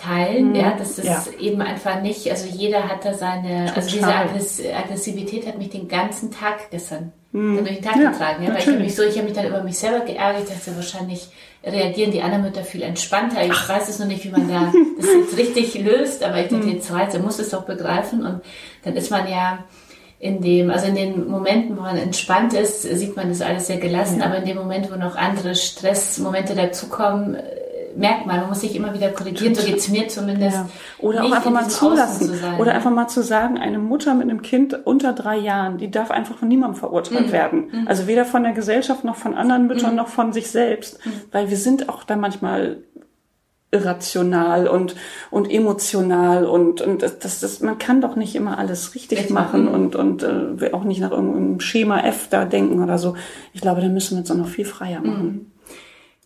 teilen, mhm. ja, das ist ja. eben einfach nicht, also jeder hat da seine, Total. also diese Aggress Aggressivität hat mich den ganzen Tag gestern mhm. durch den Tag ja, getragen, ja, weil ich habe mich so, ich habe mich dann über mich selber geärgert, ich dachte, wahrscheinlich reagieren die anderen Mütter viel entspannter, ich Ach. weiß es noch nicht, wie man da [LAUGHS] das jetzt richtig löst, aber ich dachte, mhm. jetzt reizt, er muss es doch begreifen und dann ist man ja, in dem, also in den Momenten, wo man entspannt ist, sieht man das alles sehr gelassen, ja. aber in dem Moment, wo noch andere Stressmomente dazukommen, merkt man, man muss sich immer wieder korrigieren, so geht's mir zumindest. Ja. Oder auch einfach mal zulassen. Zu oder einfach mal zu sagen, eine Mutter mit einem Kind unter drei Jahren, die darf einfach von niemandem verurteilt mhm. werden. Mhm. Also weder von der Gesellschaft noch von anderen Müttern mhm. noch von sich selbst. Mhm. Weil wir sind auch da manchmal irrational und, und emotional und, und das, das, man kann doch nicht immer alles richtig Echt machen machen und, und äh, auch nicht nach irgendeinem Schema F da denken oder so. Ich glaube, da müssen wir uns auch noch viel freier machen.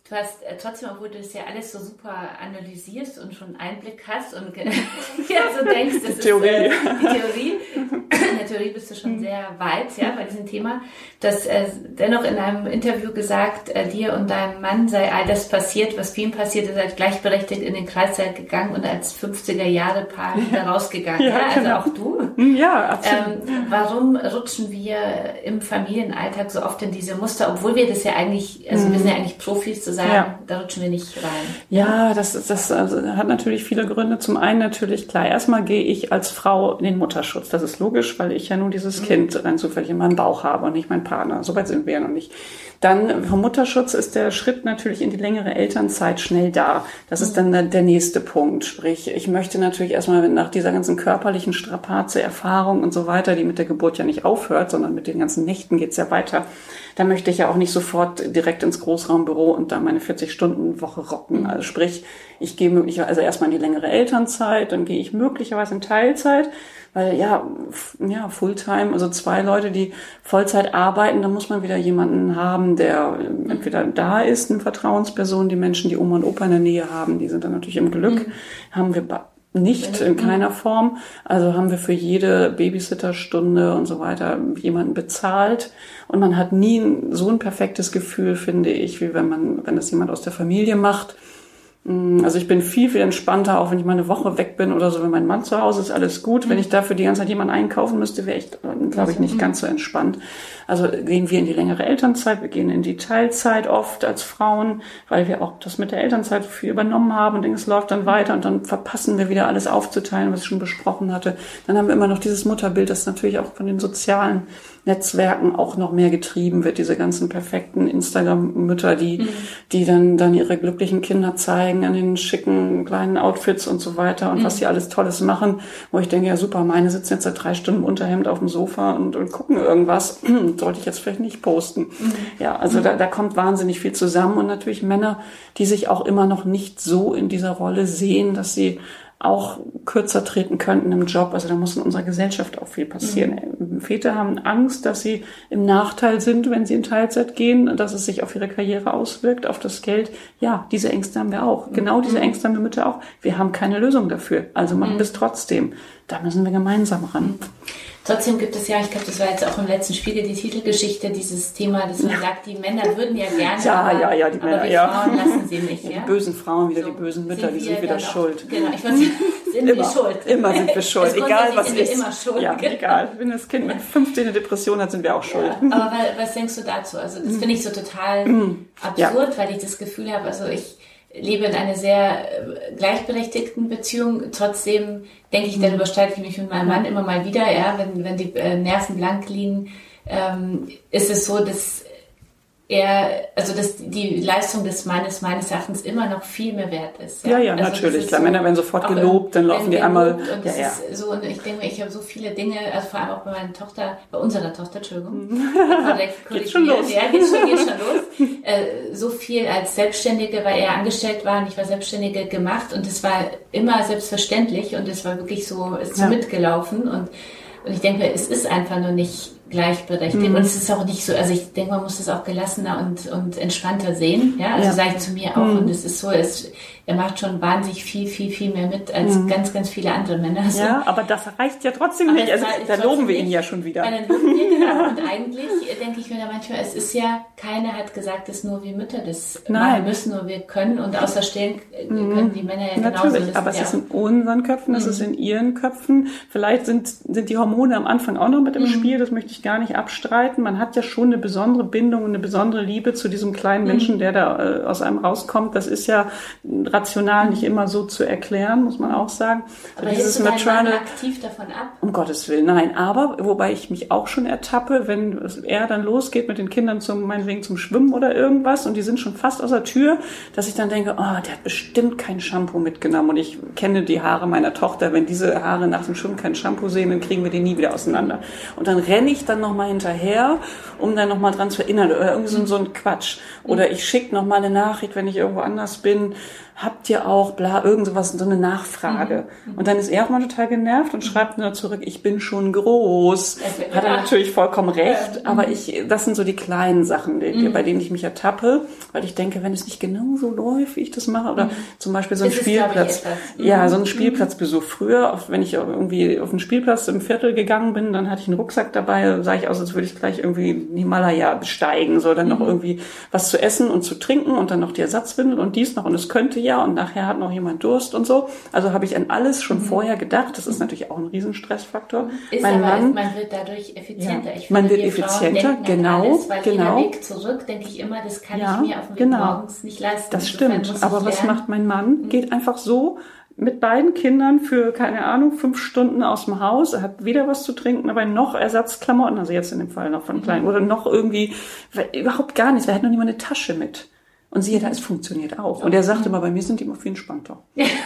Mhm. Du hast äh, trotzdem, obwohl du das ja alles so super analysierst und schon Einblick hast und [LAUGHS] ja, so denkst, das die ist äh, die Theorie. In der Theorie bist du schon mhm. sehr weit, ja, bei diesem Thema. Du hast äh, dennoch in einem Interview gesagt, äh, dir und deinem Mann sei all das passiert, was vielen passiert, ihr seid gleichberechtigt in den Kreiszeit gegangen und als 50er Jahre Paar [LAUGHS] wieder rausgegangen. Ja, ja, also genau. auch du. Mhm, ja, absolut. Ähm, warum rutschen wir im Familienalltag so oft in diese Muster, obwohl wir das ja eigentlich, also wir sind ja mhm. eigentlich Profis sagen, ja. da rutschen wir nicht rein. Ja, das, das also, hat natürlich viele Gründe. Zum einen natürlich, klar, erstmal gehe ich als Frau in den Mutterschutz. Das ist logisch, weil ich ja nur dieses mhm. Kind rein zufällig in meinem Bauch habe und nicht mein Partner. Soweit sind wir ja noch nicht. Dann vom Mutterschutz ist der Schritt natürlich in die längere Elternzeit schnell da. Das ist dann der nächste Punkt. Sprich, ich möchte natürlich erstmal nach dieser ganzen körperlichen Strapaze, Erfahrung und so weiter, die mit der Geburt ja nicht aufhört, sondern mit den ganzen Nächten geht's ja weiter. Da möchte ich ja auch nicht sofort direkt ins Großraumbüro und da meine 40-Stunden-Woche rocken. Also sprich, ich gehe möglicherweise erstmal in die längere Elternzeit, dann gehe ich möglicherweise in Teilzeit weil ja, ja, Fulltime, also zwei Leute, die Vollzeit arbeiten, da muss man wieder jemanden haben, der entweder da ist, eine Vertrauensperson, die Menschen, die Oma und Opa in der Nähe haben, die sind dann natürlich im Glück. Mhm. Haben wir nicht in keiner Form. Also haben wir für jede Babysitterstunde und so weiter jemanden bezahlt. Und man hat nie so ein perfektes Gefühl, finde ich, wie wenn man, wenn das jemand aus der Familie macht. Mm, also ich bin viel, viel entspannter, auch wenn ich mal eine Woche weg bin oder so. Wenn mein Mann zu Hause ist, alles gut. Wenn ich dafür die ganze Zeit jemanden einkaufen müsste, wäre ich, glaube ich, nicht ganz so entspannt. Also gehen wir in die längere Elternzeit, wir gehen in die Teilzeit oft als Frauen, weil wir auch das mit der Elternzeit viel übernommen haben und es läuft dann weiter und dann verpassen wir wieder alles aufzuteilen, was ich schon besprochen hatte. Dann haben wir immer noch dieses Mutterbild, das natürlich auch von den sozialen Netzwerken auch noch mehr getrieben wird, diese ganzen perfekten Instagram-Mütter, die, mhm. die dann, dann ihre glücklichen Kinder zeigen an den schicken kleinen Outfits und so weiter und mhm. was sie alles Tolles machen, wo ich denke, ja super, meine sitzen jetzt seit drei Stunden Unterhemd auf dem Sofa und, und gucken irgendwas, [CLEARS THROAT] sollte ich jetzt vielleicht nicht posten. Mhm. Ja, also da, da kommt wahnsinnig viel zusammen und natürlich Männer, die sich auch immer noch nicht so in dieser Rolle sehen, dass sie auch kürzer treten könnten im Job. Also da muss in unserer Gesellschaft auch viel passieren. Mhm. Väter haben Angst, dass sie im Nachteil sind, wenn sie in Teilzeit gehen, dass es sich auf ihre Karriere auswirkt, auf das Geld. Ja, diese Ängste haben wir auch. Genau diese mhm. Ängste haben wir Mütter auch. Wir haben keine Lösung dafür. Also machen mhm. wir es trotzdem. Da müssen wir gemeinsam ran. Mhm. Trotzdem gibt es ja, ich glaube, das war jetzt auch im letzten Spiegel die Titelgeschichte, dieses Thema, dass man sagt, die Männer würden ja gerne, ja, aber, ja, ja, die Männer, aber wir ja. Frauen lassen sie nicht. Ja? Die bösen Frauen, wieder so, die bösen Mütter, die sind wieder schuld. Auch, genau, ich weiß, sind immer, wir schuld. Immer sind wir [LAUGHS] schuld, egal was sind ist. Wir immer schuld. Ja, genau. egal. Wenn das Kind mit 15 Depression hat, sind wir auch schuld. Ja, aber was denkst du dazu? Also das finde ich so total mm. absurd, weil ich das Gefühl habe, also ich lebe in einer sehr äh, gleichberechtigten Beziehung. Trotzdem denke ich, darüber streite ich mich mit meinem Mann immer mal wieder, ja, wenn, wenn die äh, Nerven blank liegen, ähm, ist es so, dass er, also dass die Leistung des Mannes meines Erachtens immer noch viel mehr wert ist. Ja, ja, ja also natürlich. Klar, so, Männer werden sofort gelobt, dann laufen die einmal. Und ja, ja. so, und ich denke, ich habe so viele Dinge, also vor allem auch bei meiner Tochter, bei unserer Tochter, Entschuldigung. [LAUGHS] geht schon los. Ja, geht schon, geht schon [LAUGHS] los. Äh, so viel als Selbstständige, weil er angestellt war und ich war Selbstständige gemacht und es war immer selbstverständlich und es war wirklich so, ist so ja. mitgelaufen und und ich denke, es ist einfach nur nicht gleichberechtigt. Mhm. Und es ist auch nicht so, also ich denke, man muss das auch gelassener und, und entspannter sehen. Ja, also ja. sage ich zu mir auch. Mhm. Und es ist so, es, er macht schon wahnsinnig viel, viel, viel mehr mit als mhm. ganz, ganz viele andere Männer. So. Ja, aber das reicht ja trotzdem aber nicht. Also da loben wir ihn ja schon wieder. Dann loben wir, genau. [LAUGHS] Und eigentlich denke ich mir da manchmal, es ist ja, keiner hat gesagt, dass nur wir Mütter das Nein. machen müssen, nur wir können. Und außer Stellen mhm. können die Männer ja genauso. Natürlich, aber es ist in unseren Köpfen, es ist mhm. in ihren Köpfen. Vielleicht sind, sind die Hormone am Anfang auch noch mit im mhm. Spiel, das möchte ich gar nicht abstreiten. Man hat ja schon eine besondere Bindung und eine besondere Liebe zu diesem kleinen Menschen, der da äh, aus einem rauskommt. Das ist ja rational nicht immer so zu erklären, muss man auch sagen. Aber dieses du Maternal, aktiv davon ab? Um Gottes Willen, nein. Aber wobei ich mich auch schon ertappe, wenn er dann losgeht mit den Kindern zum meinetwegen zum Schwimmen oder irgendwas und die sind schon fast aus der Tür, dass ich dann denke, oh, der hat bestimmt kein Shampoo mitgenommen und ich kenne die Haare meiner Tochter. Wenn diese Haare nach dem Schwimmen kein Shampoo sehen, dann kriegen wir die nie wieder auseinander. Und dann renne ich dann nochmal hinterher, um dann nochmal dran zu erinnern oder irgendwie so, so ein Quatsch. Oder ich schicke nochmal eine Nachricht, wenn ich irgendwo anders bin habt ihr auch bla, irgend sowas, so eine Nachfrage. Mhm. Und dann ist er auch mal total genervt und schreibt nur zurück, ich bin schon groß. Hat er natürlich vollkommen recht, ja. aber ich, das sind so die kleinen Sachen, die, mhm. bei denen ich mich ertappe, weil ich denke, wenn es nicht genau so läuft, wie ich das mache, oder mhm. zum Beispiel so ein Spielplatz. Ja, so ein mhm. Spielplatzbesuch. Früher, wenn ich irgendwie auf einen Spielplatz im Viertel gegangen bin, dann hatte ich einen Rucksack dabei, sah ich aus, als würde ich gleich irgendwie Himalaya besteigen, so dann noch mhm. irgendwie was zu essen und zu trinken und dann noch die Ersatzwindel und dies noch und es könnte ja und nachher hat noch jemand Durst und so. Also habe ich an alles schon mhm. vorher gedacht. Das ist natürlich auch ein Riesenstressfaktor. Ist mein aber, Mann, man wird dadurch effizienter. Ja, ich finde, man wird effizienter, genau, alles, weil genau. Weg zurück denke ich immer, das kann ja, ich mir auf dem Weg genau. morgens nicht leisten. Das stimmt. Aber was macht mein Mann? Mhm. Geht einfach so mit beiden Kindern für, keine Ahnung, fünf Stunden aus dem Haus. Er hat weder was zu trinken, aber noch Ersatzklamotten, also jetzt in dem Fall noch von mhm. kleinen, oder noch irgendwie, überhaupt gar nichts. Er hat noch nicht mal eine Tasche mit. Und siehe da, es funktioniert auch. Und er sagte immer, bei mir sind die immer viel entspannter.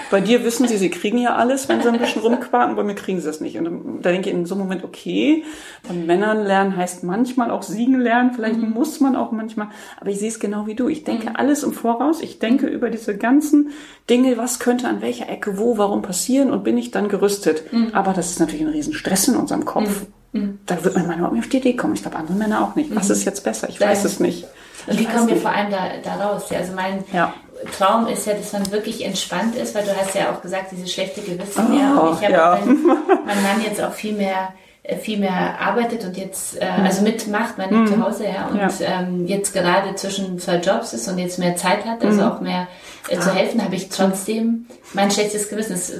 bei dir wissen sie, sie kriegen ja alles, wenn sie ein bisschen rumquaken, bei mir kriegen sie das nicht. Und da denke ich in so einem Moment, okay, von Männern lernen heißt manchmal auch siegen lernen, vielleicht mhm. muss man auch manchmal, aber ich sehe es genau wie du. Ich denke mhm. alles im Voraus, ich denke mhm. über diese ganzen Dinge, was könnte an welcher Ecke, wo, warum passieren und bin ich dann gerüstet. Mhm. Aber das ist natürlich ein Riesenstress in unserem Kopf. Mhm. Mhm. Da wird man manchmal auf die Idee kommen. Ich glaube, andere Männer auch nicht. Was ist jetzt besser? Ich weiß es nicht. Und wie kommen wir vor allem da, da raus? Ja, also mein ja. Traum ist ja, dass man wirklich entspannt ist, weil du hast ja auch gesagt, diese schlechte Gewissen. Oh, ja. Und ich habe ja. [LAUGHS] mein, Mann jetzt auch viel mehr viel mehr arbeitet und jetzt äh, mhm. also mitmacht, man mhm. zu Hause ja und ja. Ähm, jetzt gerade zwischen zwei Jobs ist und jetzt mehr Zeit hat, also mhm. auch mehr äh, zu helfen, habe ich trotzdem mein schlechtes Gewissen. Das,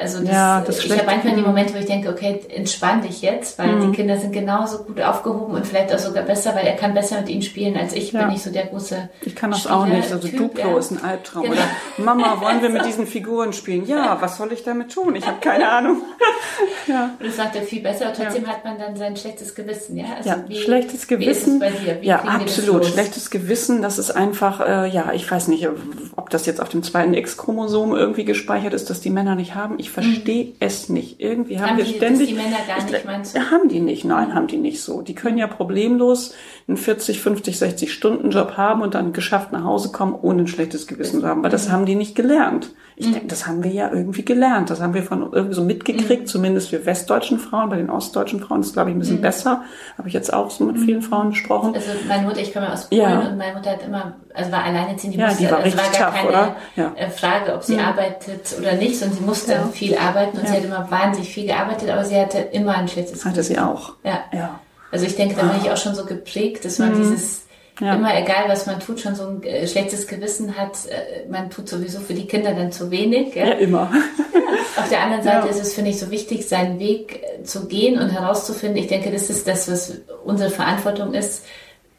also das, ja, das ich habe manchmal die Momente, wo ich denke, okay, entspann dich jetzt, weil mhm. die Kinder sind genauso gut aufgehoben und vielleicht auch sogar besser, weil er kann besser mit ihnen spielen als ich. Ja. Bin ich so der große. Ich kann das Spieler, auch nicht. Also typ, Duplo ja. ist ein Albtraum. Genau. Oder Mama, wollen wir mit diesen Figuren spielen? Ja, was soll ich damit tun? Ich habe keine Ahnung. [LAUGHS] ja. Und das sagt er viel besser. Trotzdem hat man dann sein schlechtes Gewissen. Ja, also ja wie, schlechtes Gewissen. Ja, absolut. Schlechtes Gewissen, das ist einfach, äh, ja, ich weiß nicht, ob ob das jetzt auf dem zweiten X-Chromosom irgendwie gespeichert ist, dass die Männer nicht haben. Ich verstehe mhm. es nicht. Irgendwie haben, haben wir die, ständig. die Männer gar nicht, meinst du? Haben die nicht? Nein, haben die nicht so. Die können ja problemlos einen 40, 50, 60 Stunden Job haben und dann geschafft nach Hause kommen, ohne ein schlechtes Gewissen zu haben. Weil das mhm. haben die nicht gelernt. Ich mhm. denke, das haben wir ja irgendwie gelernt. Das haben wir von irgendwie so mitgekriegt, mhm. zumindest für westdeutschen Frauen. Bei den ostdeutschen Frauen ist glaube ich, ein bisschen mhm. besser. Habe ich jetzt auch so mit vielen mhm. Frauen gesprochen. Also meine Mutter, ich komme aus Polen ja. und meine Mutter hat immer, also war alleinerziehend, die ja, musste, die war es war gar tough, keine ja. Äh, Frage, ob sie mhm. arbeitet oder nicht, sondern sie musste ja. viel arbeiten und sie hat immer wahnsinnig viel gearbeitet, aber sie hatte immer ein schlechtes Hatte sie auch. Ja. ja. Also ich denke, da bin ich auch schon so geprägt, dass man dieses ja. immer egal, was man tut, schon so ein äh, schlechtes Gewissen hat. Äh, man tut sowieso für die Kinder dann zu wenig. Ja, ja immer. [LAUGHS] Auf der anderen Seite ja. ist es, finde ich, so wichtig, seinen Weg äh, zu gehen und herauszufinden. Ich denke, das ist das, was unsere Verantwortung ist,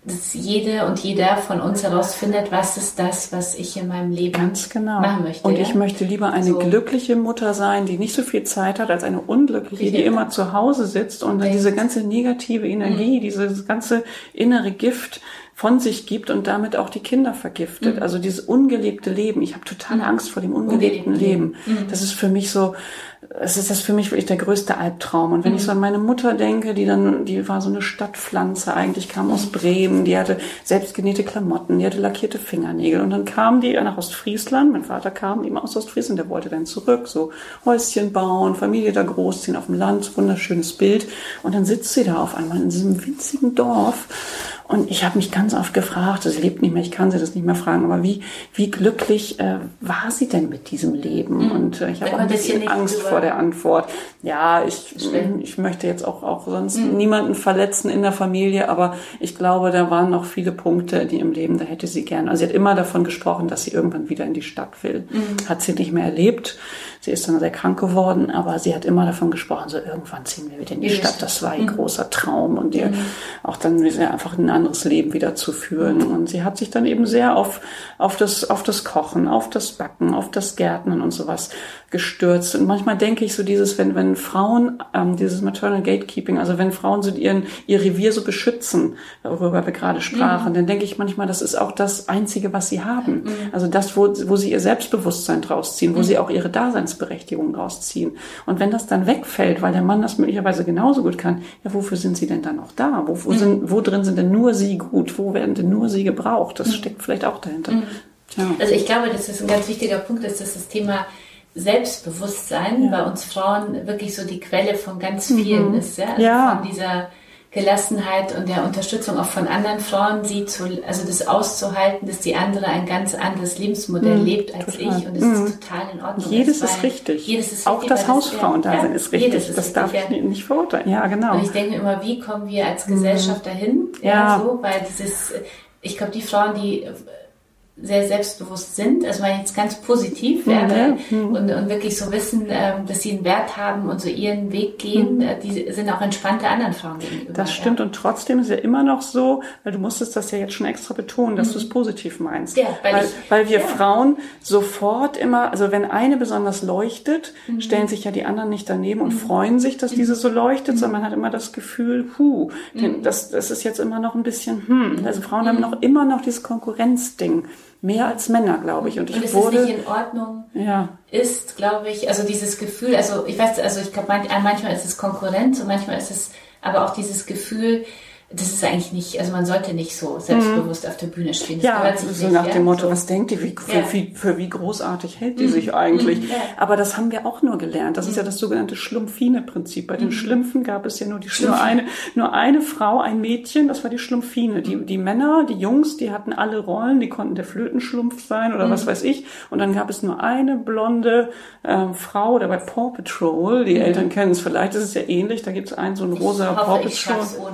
dass jede und jeder von uns herausfindet, was ist das, was ich in meinem Leben genau. machen möchte. Und ich möchte lieber eine so. glückliche Mutter sein, die nicht so viel Zeit hat, als eine unglückliche, die immer zu Hause sitzt und dann diese ganze negative Energie, mhm. dieses ganze innere Gift von sich gibt und damit auch die Kinder vergiftet. Mhm. Also dieses ungelebte Leben. Ich habe totale mhm. Angst vor dem ungelebten Leben. Mhm. Das ist für mich so, es ist das für mich wirklich der größte Albtraum. Und wenn ich so an meine Mutter denke, die dann, die war so eine Stadtpflanze eigentlich, kam aus Bremen, die hatte selbstgenähte Klamotten, die hatte lackierte Fingernägel. Und dann kam die nach Ostfriesland. Mein Vater kam eben aus Ostfriesland, der wollte dann zurück, so Häuschen bauen, Familie da großziehen auf dem Land, wunderschönes Bild. Und dann sitzt sie da auf einmal in diesem winzigen Dorf und ich habe mich ganz oft gefragt, sie lebt nicht mehr, ich kann sie das nicht mehr fragen, aber wie, wie glücklich äh, war sie denn mit diesem Leben? Mhm. Und äh, ich habe ein bisschen Angst vor der Antwort. Ja, ich, ich möchte jetzt auch, auch sonst mhm. niemanden verletzen in der Familie, aber ich glaube, da waren noch viele Punkte, die im Leben, da hätte sie gerne. Also sie hat immer davon gesprochen, dass sie irgendwann wieder in die Stadt will. Mhm. Hat sie nicht mehr erlebt. Sie ist dann sehr krank geworden, aber sie hat immer davon gesprochen, so irgendwann ziehen wir wieder in die Stadt. Das war ein mhm. großer Traum und ihr mhm. auch dann einfach ein anderes Leben wieder zu führen. Und sie hat sich dann eben sehr auf, auf das, auf das Kochen, auf das Backen, auf das Gärtnen und sowas gestürzt. Und manchmal denke ich so dieses, wenn, wenn Frauen, ähm, dieses Maternal Gatekeeping, also wenn Frauen so ihren, ihr Revier so beschützen, worüber wir gerade sprachen, mhm. dann denke ich manchmal, das ist auch das Einzige, was sie haben. Mhm. Also das, wo, wo sie ihr Selbstbewusstsein draus ziehen, wo sie auch ihre Daseinsberechtigung draus ziehen. Und wenn das dann wegfällt, weil der Mann das möglicherweise genauso gut kann, ja, wofür sind sie denn dann auch da? Wo, wo, mhm. sind, wo drin sind denn nur sie gut? Wo werden denn nur sie gebraucht? Das mhm. steckt vielleicht auch dahinter. Mhm. Ja. Also ich glaube, das ist ein ganz wichtiger Punkt, ist, dass das Thema Selbstbewusstsein ja. bei uns Frauen wirklich so die Quelle von ganz vielen mhm. ist. Ja? Also ja. Von dieser Gelassenheit und der Unterstützung auch von anderen Frauen, sie zu, also das auszuhalten, dass die andere ein ganz anderes Lebensmodell mhm, lebt als total. ich und das mhm. ist total in Ordnung. Jedes ist, richtig. Jedes ist auch das Hausfrauendasein ja, ist richtig. Ist das richtig, darf ich ja. nicht verurteilen. Ja, genau. Und ich denke immer, wie kommen wir als Gesellschaft mhm. dahin? Ja, ja, so, weil dieses, ich glaube, die Frauen, die sehr selbstbewusst sind, also mal jetzt ganz positiv ja, ja. Mhm. Und, und wirklich so wissen, ähm, dass sie einen Wert haben und so ihren Weg gehen, mhm. Äh, die sind auch entspannte anderen Frauen gegenüber. Das stimmt ja. und trotzdem ist ja immer noch so, weil du musstest das ja jetzt schon extra betonen, dass mhm. du es positiv meinst. Ja, weil, weil, ich, weil wir Frauen sofort immer, also wenn eine besonders leuchtet, mhm. stellen sich ja die anderen nicht daneben und mhm. freuen sich, dass diese so leuchtet, sondern man hat immer das Gefühl, hu, das, das ist jetzt immer noch ein bisschen, hm, also Frauen haben noch immer noch dieses Konkurrenzding mehr als Männer, glaube ich. Und ich und wurde nicht in Ordnung ja. ist, glaube ich, also dieses Gefühl, also ich weiß, also ich glaube, manchmal ist es Konkurrenz und manchmal ist es aber auch dieses Gefühl, das ist eigentlich nicht, also man sollte nicht so selbstbewusst mhm. auf der Bühne stehen. Das ja, so nicht, nach ja? dem Motto, was denkt die, wie, für, ja. wie, für wie großartig hält die mhm. sich eigentlich? Mhm. Aber das haben wir auch nur gelernt. Das ist ja mhm. das sogenannte Schlumpfine-Prinzip. Bei den mhm. Schlümpfen gab es ja nur die nur eine, nur eine Frau, ein Mädchen, das war die Schlumpfine. Die, die Männer, die Jungs, die hatten alle Rollen, die konnten der Flötenschlumpf sein oder was weiß ich. Und dann gab es nur eine blonde äh, Frau, oder bei Paw Patrol, die Eltern kennen es vielleicht, das ist ja ähnlich, da gibt es einen so einen rosa ich Paw Patrol.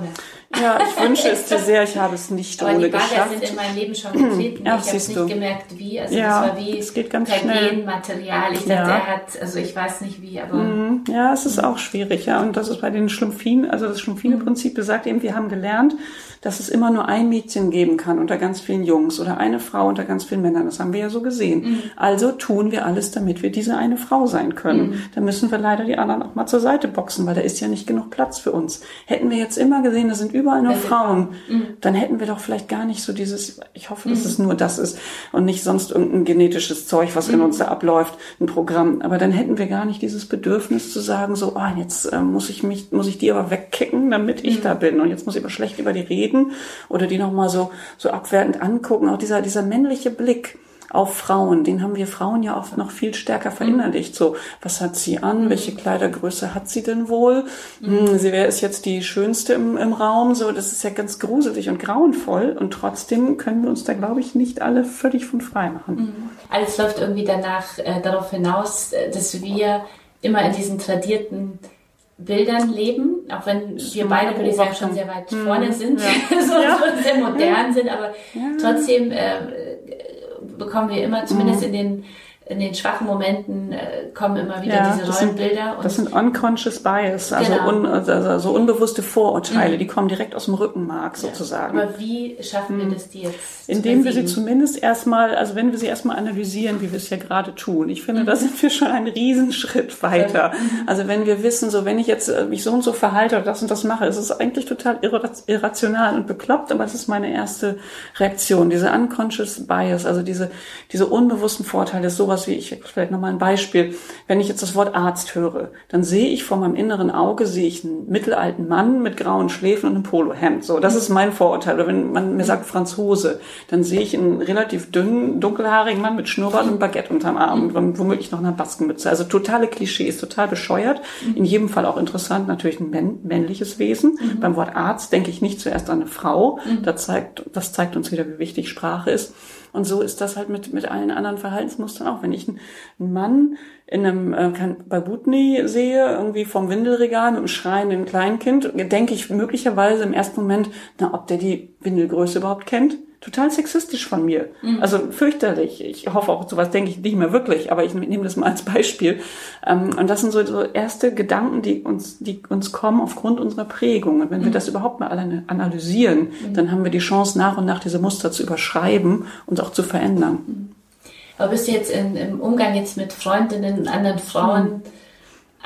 Ja, ich wünsche es dir sehr. Ich habe es nicht Aber ohne die Bagger sind in meinem Leben schon getreten. Ach, ich habe nicht du. gemerkt, wie. Also ja, das war wie es geht ganz. Genmaterial. Ich dachte, ja. er hat, also ich weiß nicht wie, aber mhm. Ja, es ist auch schwierig, ja. Und das ist bei den Schlumpfinen, also das Schlumpfine-Prinzip besagt eben, wir haben gelernt, dass es immer nur ein Mädchen geben kann unter ganz vielen Jungs oder eine Frau unter ganz vielen Männern. Das haben wir ja so gesehen. Mhm. Also tun wir alles, damit wir diese eine Frau sein können. Mhm. Da müssen wir leider die anderen auch mal zur Seite boxen, weil da ist ja nicht genug Platz für uns. Hätten wir jetzt immer gesehen, da sind überall nur Frauen, mhm. dann hätten wir doch vielleicht gar nicht so dieses, ich hoffe, dass mhm. es nur das ist und nicht sonst irgendein genetisches Zeug, was in mhm. uns da abläuft, ein Programm. Aber dann hätten wir gar nicht dieses Bedürfnis zu sagen, so, oh, jetzt äh, muss ich mich, muss ich die aber wegkicken, damit ich mhm. da bin. Und jetzt muss ich aber schlecht über die reden reden oder die nochmal so, so abwertend angucken. Auch dieser, dieser männliche Blick auf Frauen, den haben wir Frauen ja oft noch viel stärker verinnerlicht. So, was hat sie an? Welche Kleidergröße hat sie denn wohl? Mhm. Sie wäre ist jetzt die schönste im, im Raum. So, das ist ja ganz gruselig und grauenvoll. Und trotzdem können wir uns da, glaube ich, nicht alle völlig von frei machen. Mhm. Alles läuft irgendwie danach äh, darauf hinaus, äh, dass wir immer in diesen tradierten Bildern leben, auch wenn wir beide, würde ich sagen, schon sehr weit hm. vorne sind, ja. [LAUGHS] so, ja. so, sehr modern sind, aber trotzdem äh, bekommen wir immer, zumindest mhm. in den in den schwachen Momenten äh, kommen immer wieder ja, diese Rollenbilder. Das sind, das sind unconscious bias, also, genau. un, also so unbewusste Vorurteile, mhm. die kommen direkt aus dem Rückenmark sozusagen. Aber wie schaffen wir mhm. das, die jetzt Indem wir sie zumindest erstmal, also wenn wir sie erstmal analysieren, wie wir es ja gerade tun. Ich finde, mhm. da sind wir schon einen Riesenschritt weiter. Mhm. Also wenn wir wissen, so wenn ich jetzt äh, mich so und so verhalte oder das und das mache, ist es eigentlich total irrational und bekloppt, aber es ist meine erste Reaktion, diese unconscious bias, also diese, diese unbewussten Vorteile, sowas sowas wie, ich vielleicht nochmal ein Beispiel, wenn ich jetzt das Wort Arzt höre, dann sehe ich vor meinem inneren Auge, sehe ich einen mittelalten Mann mit grauen Schläfen und einem Polohemd. So, das ist mein Vorurteil. Oder wenn man mir sagt Franzose, dann sehe ich einen relativ dünnen, dunkelhaarigen Mann mit Schnurrbart und Baguette unterm Arm und womöglich noch einer Baskenmütze. Also totale Klischees, total bescheuert. In jedem Fall auch interessant, natürlich ein männliches Wesen. Mhm. Beim Wort Arzt denke ich nicht zuerst an eine Frau. Mhm. Das zeigt, das zeigt uns wieder, wie wichtig Sprache ist. Und so ist das halt mit, mit allen anderen Verhaltensmustern auch. Wenn ich einen Mann in einem, äh, bei Butni sehe, irgendwie vom Windelregal mit einem schreienden Kleinkind, denke ich möglicherweise im ersten Moment, na, ob der die Windelgröße überhaupt kennt total sexistisch von mir. Mhm. Also fürchterlich. Ich hoffe auch, sowas denke ich nicht mehr wirklich, aber ich nehme das mal als Beispiel. Ähm, und das sind so, so erste Gedanken, die uns, die uns kommen aufgrund unserer Prägung. Und wenn mhm. wir das überhaupt mal alle analysieren, mhm. dann haben wir die Chance, nach und nach diese Muster zu überschreiben und auch zu verändern. Mhm. Aber bist du jetzt in, im Umgang jetzt mit Freundinnen und anderen Frauen mhm.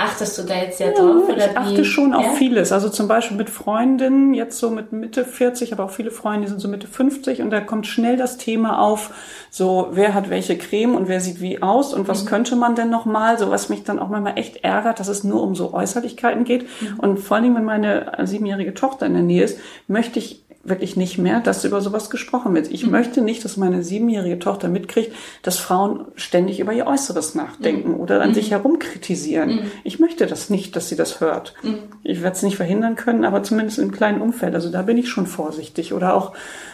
Achtest du da jetzt sehr drauf? Ja, ich achte schon auf ja? vieles. Also zum Beispiel mit Freundinnen, jetzt so mit Mitte 40, aber auch viele Freunde die sind so Mitte 50 und da kommt schnell das Thema auf, so wer hat welche Creme und wer sieht wie aus und was mhm. könnte man denn noch mal? So was mich dann auch manchmal echt ärgert, dass es nur um so Äußerlichkeiten geht. Mhm. Und vor allen Dingen, wenn meine siebenjährige Tochter in der Nähe ist, möchte ich wirklich nicht mehr, dass über sowas gesprochen wird. Ich mhm. möchte nicht, dass meine siebenjährige Tochter mitkriegt, dass Frauen ständig über ihr Äußeres nachdenken mhm. oder an mhm. sich herum kritisieren. Mhm. Ich möchte das nicht, dass sie das hört. Mhm. Ich werde es nicht verhindern können, aber zumindest im kleinen Umfeld. Also da bin ich schon vorsichtig. Oder auch,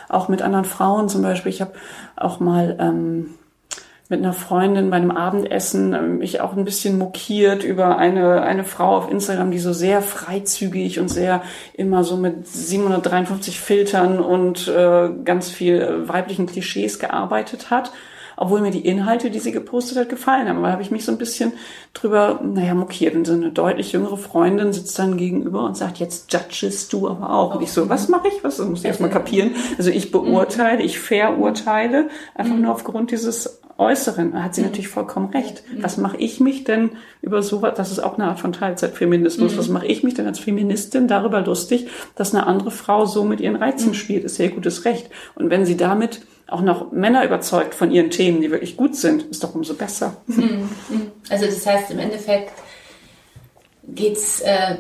auch mit anderen Frauen zum Beispiel. Ich habe auch mal ähm, mit einer Freundin bei einem Abendessen ähm, mich auch ein bisschen mokiert über eine, eine Frau auf Instagram, die so sehr freizügig und sehr immer so mit 753 Filtern und äh, ganz viel weiblichen Klischees gearbeitet hat obwohl mir die Inhalte, die sie gepostet hat, gefallen haben. Aber habe ich mich so ein bisschen drüber, naja, mokiert. Und so eine deutlich jüngere Freundin sitzt dann gegenüber und sagt, jetzt judgest du aber auch. Und ich so, was mache ich? Was? Das muss ich erstmal kapieren. Also ich beurteile, ich verurteile, einfach nur aufgrund dieses Äußeren. Da hat sie natürlich vollkommen recht. Was mache ich mich denn über sowas? Das ist auch eine Art von Teilzeitfeminismus. Was mache ich mich denn als Feministin darüber lustig, dass eine andere Frau so mit ihren Reizen spielt? Ist sehr gutes Recht. Und wenn sie damit auch noch Männer überzeugt von ihren Themen, die wirklich gut sind, ist doch umso besser. Mhm. Also das heißt im Endeffekt geht's, äh,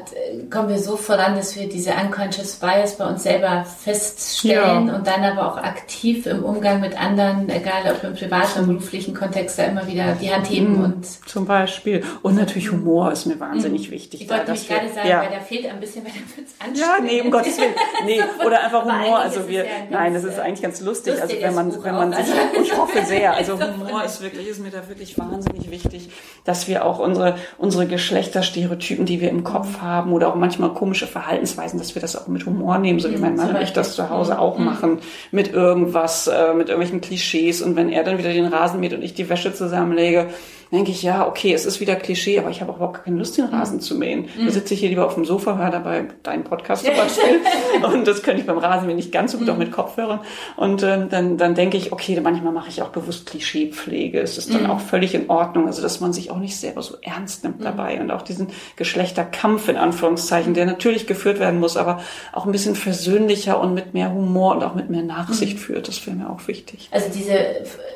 kommen wir so voran, dass wir diese unconscious bias bei uns selber feststellen ja. und dann aber auch aktiv im Umgang mit anderen, egal ob im privaten oder beruflichen Kontext, da immer wieder die Hand heben mhm. und zum Beispiel und natürlich Humor ist mir wahnsinnig mhm. wichtig. Ich wollte mich gerade sagen, ja. weil da fehlt ein bisschen, weil da wird's anstrengend. Ja, nee, um Gottes Willen, [LAUGHS] nee, oder einfach Humor. Also wir, ja nein, das ist eigentlich ganz lustig. Also wenn man, wenn man sich, [LAUGHS] ich hoffe sehr. [LAUGHS] Also Humor ist wirklich, ist mir da wirklich wahnsinnig wichtig, dass wir auch unsere unsere Geschlechterstereotypen Stereotypen, die wir im Kopf haben oder auch manchmal komische Verhaltensweisen, dass wir das auch mit Humor nehmen, so wie mein Mann und ich das zu Hause auch mhm. machen, mit irgendwas, äh, mit irgendwelchen Klischees. Und wenn er dann wieder den Rasen mäht und ich die Wäsche zusammenlege, denke ich, ja, okay, es ist wieder Klischee, aber ich habe auch überhaupt keine Lust, den Rasen zu mähen. Da sitze ich hier lieber auf dem Sofa, höre dabei deinen Podcast zum Beispiel. [LAUGHS] und das könnte ich beim Rasenmähen nicht ganz so gut, auch mit Kopfhörern. Und äh, dann, dann denke ich, okay, manchmal mache ich auch bewusst Klischeepflege. Es ist dann auch völlig in Ordnung, also dass man sich auch nicht selber so ernst nimmt dabei und auch diesen Geschlechterkampf in Anführungszeichen, der natürlich geführt werden muss, aber auch ein bisschen versöhnlicher und mit mehr Humor und auch mit mehr Nachsicht führt. Das wäre mir auch wichtig. Also diese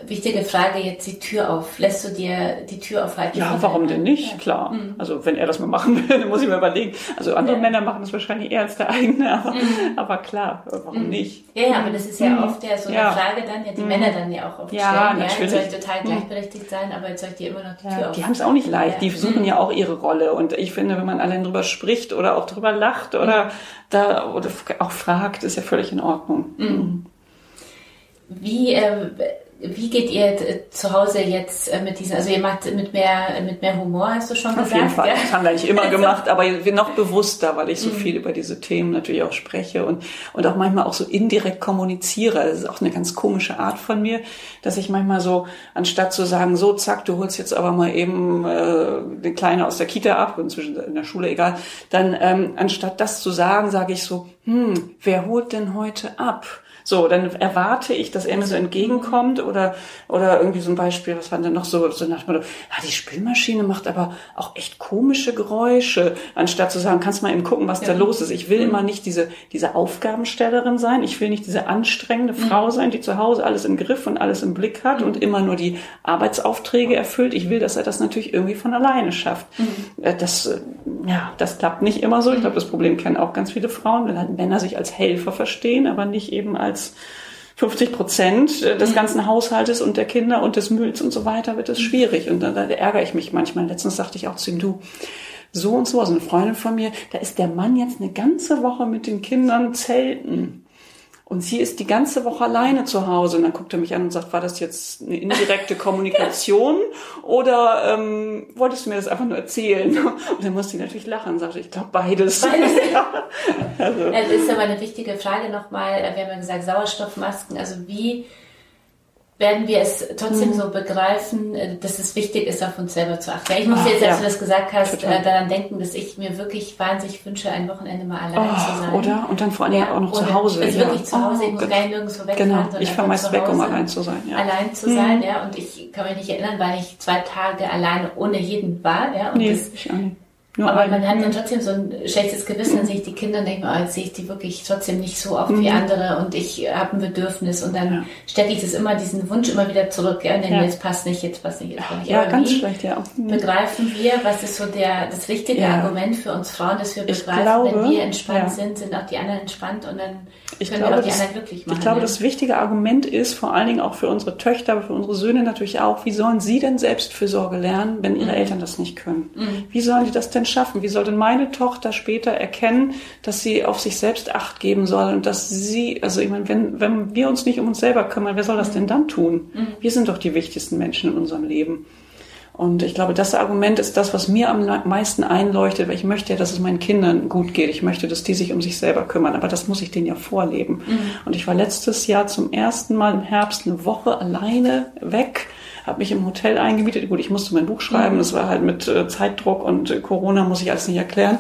wichtige Frage jetzt die Tür auf. Lässt du dir die Tür aufhalten? Ja, warum denn nicht? Ja. Klar. Mhm. Also wenn er das mal machen [LAUGHS] will, dann muss ich mir überlegen. Also andere ja. Männer machen das wahrscheinlich eher als der eigene, aber, mhm. aber klar, warum mhm. nicht? Ja, ja, aber das ist ja mhm. oft ja so eine Frage dann, ja, die mhm. Männer dann ja auch oft ja, stellen. Natürlich. Ja, soll total mhm. gleichberechtigt sein, aber jetzt soll ich dir immer noch die Tür ja, Die haben es auch nicht leicht. Die suchen ja auch ihre Rolle. Und ich finde, wenn man allein drüber spricht oder auch drüber lacht oder da oder auch fragt, ist ja völlig in Ordnung. Wie äh, wie geht ihr zu Hause jetzt äh, mit diesen, also ihr macht mit mehr, mit mehr Humor, hast du schon gesagt? Auf jeden Fall. Ja? Das haben wir nicht immer [LAUGHS] gemacht, aber noch bewusster, weil ich so mhm. viel über diese Themen natürlich auch spreche und, und auch manchmal auch so indirekt kommuniziere. Das ist auch eine ganz komische Art von mir, dass ich manchmal so, anstatt zu sagen, so zack, du holst jetzt aber mal eben äh, den Kleinen aus der Kita ab, inzwischen in der Schule egal, dann ähm, anstatt das zu sagen, sage ich so, hm, wer holt denn heute ab? So, dann erwarte ich, dass er mir so entgegenkommt oder, oder irgendwie so ein Beispiel, was war denn noch so, so nach dem Motto, ah, die Spülmaschine macht aber auch echt komische Geräusche, anstatt zu sagen, kannst mal eben gucken, was ja. da los ist. Ich will mhm. immer nicht diese, diese Aufgabenstellerin sein. Ich will nicht diese anstrengende mhm. Frau sein, die zu Hause alles im Griff und alles im Blick hat mhm. und immer nur die Arbeitsaufträge erfüllt. Ich will, dass er das natürlich irgendwie von alleine schafft. Mhm. Äh, das, äh, ja, das klappt nicht immer so. Ich glaube, das Problem kennen auch ganz viele Frauen, wenn Männer sich als Helfer verstehen, aber nicht eben als als 50 Prozent des mhm. ganzen Haushaltes und der Kinder und des Mülls und so weiter wird es schwierig. Und dann, da ärgere ich mich manchmal. Letztens sagte ich auch zu ihm, du, so und so, also eine Freundin von mir, da ist der Mann jetzt eine ganze Woche mit den Kindern zelten. Und sie ist die ganze Woche alleine zu Hause. Und dann guckt er mich an und sagt, war das jetzt eine indirekte [LAUGHS] Kommunikation oder ähm, wolltest du mir das einfach nur erzählen? Und dann musste ich natürlich lachen und sagte, ich glaube beides. [LAUGHS] beides. ja. [LAUGHS] also. Das ist aber eine wichtige Frage nochmal. Wir haben ja gesagt, Sauerstoffmasken. Also wie werden wir es trotzdem mhm. so begreifen, äh, dass es wichtig ist, auf uns selber zu achten. Ich muss jetzt, als ja. du das gesagt hast, Total. Äh, daran denken, dass ich mir wirklich wahnsinnig wünsche, ein Wochenende mal allein oh, zu sein. Oder? Und dann vor allem ja, auch noch zu Hause. Also ja. wirklich zu Hause, ich muss oh, gar nicht nirgendwo wegfahren. Genau, ich fahre meist weg, um allein zu sein. Ja. Allein zu mhm. sein, ja. Und ich kann mich nicht erinnern, weil ich zwei Tage alleine ohne jeden war, ja. Und nee, das, ich auch nicht. Nur aber man hat dann trotzdem so ein schlechtes Gewissen, dann sehe ich die Kinder und denke mir, oh, jetzt sehe ich die wirklich trotzdem nicht so oft mhm. wie andere und ich habe ein Bedürfnis und dann ja. stecke ich das immer, diesen Wunsch immer wieder zurück ja, und denke ja. jetzt passt nicht, jetzt passt nicht, jetzt passt nicht. Ja, aber ganz schlecht, ja. Mhm. Begreifen wir, was ist so der, das richtige ja. Argument für uns Frauen, dass wir begreifen, glaube, wenn wir entspannt sind, sind auch die anderen entspannt und dann ich können glaube, wir auch die das, anderen glücklich machen. Ich glaube, das wichtige Argument ist, vor allen Dingen auch für unsere Töchter, aber für unsere Söhne natürlich auch, wie sollen sie denn Selbstfürsorge lernen, wenn ihre mhm. Eltern das nicht können? Mhm. Wie sollen die das denn schaffen? Wie soll denn meine Tochter später erkennen, dass sie auf sich selbst Acht geben soll und dass sie, also ich meine, wenn, wenn wir uns nicht um uns selber kümmern, wer soll das denn dann tun? Mhm. Wir sind doch die wichtigsten Menschen in unserem Leben. Und ich glaube, das Argument ist das, was mir am meisten einleuchtet, weil ich möchte ja, dass es meinen Kindern gut geht. Ich möchte, dass die sich um sich selber kümmern. Aber das muss ich denen ja vorleben. Mhm. Und ich war letztes Jahr zum ersten Mal im Herbst eine Woche alleine weg habe mich im Hotel eingemietet. Gut, ich musste mein Buch schreiben, mhm. das war halt mit äh, Zeitdruck und äh, Corona muss ich alles nicht erklären.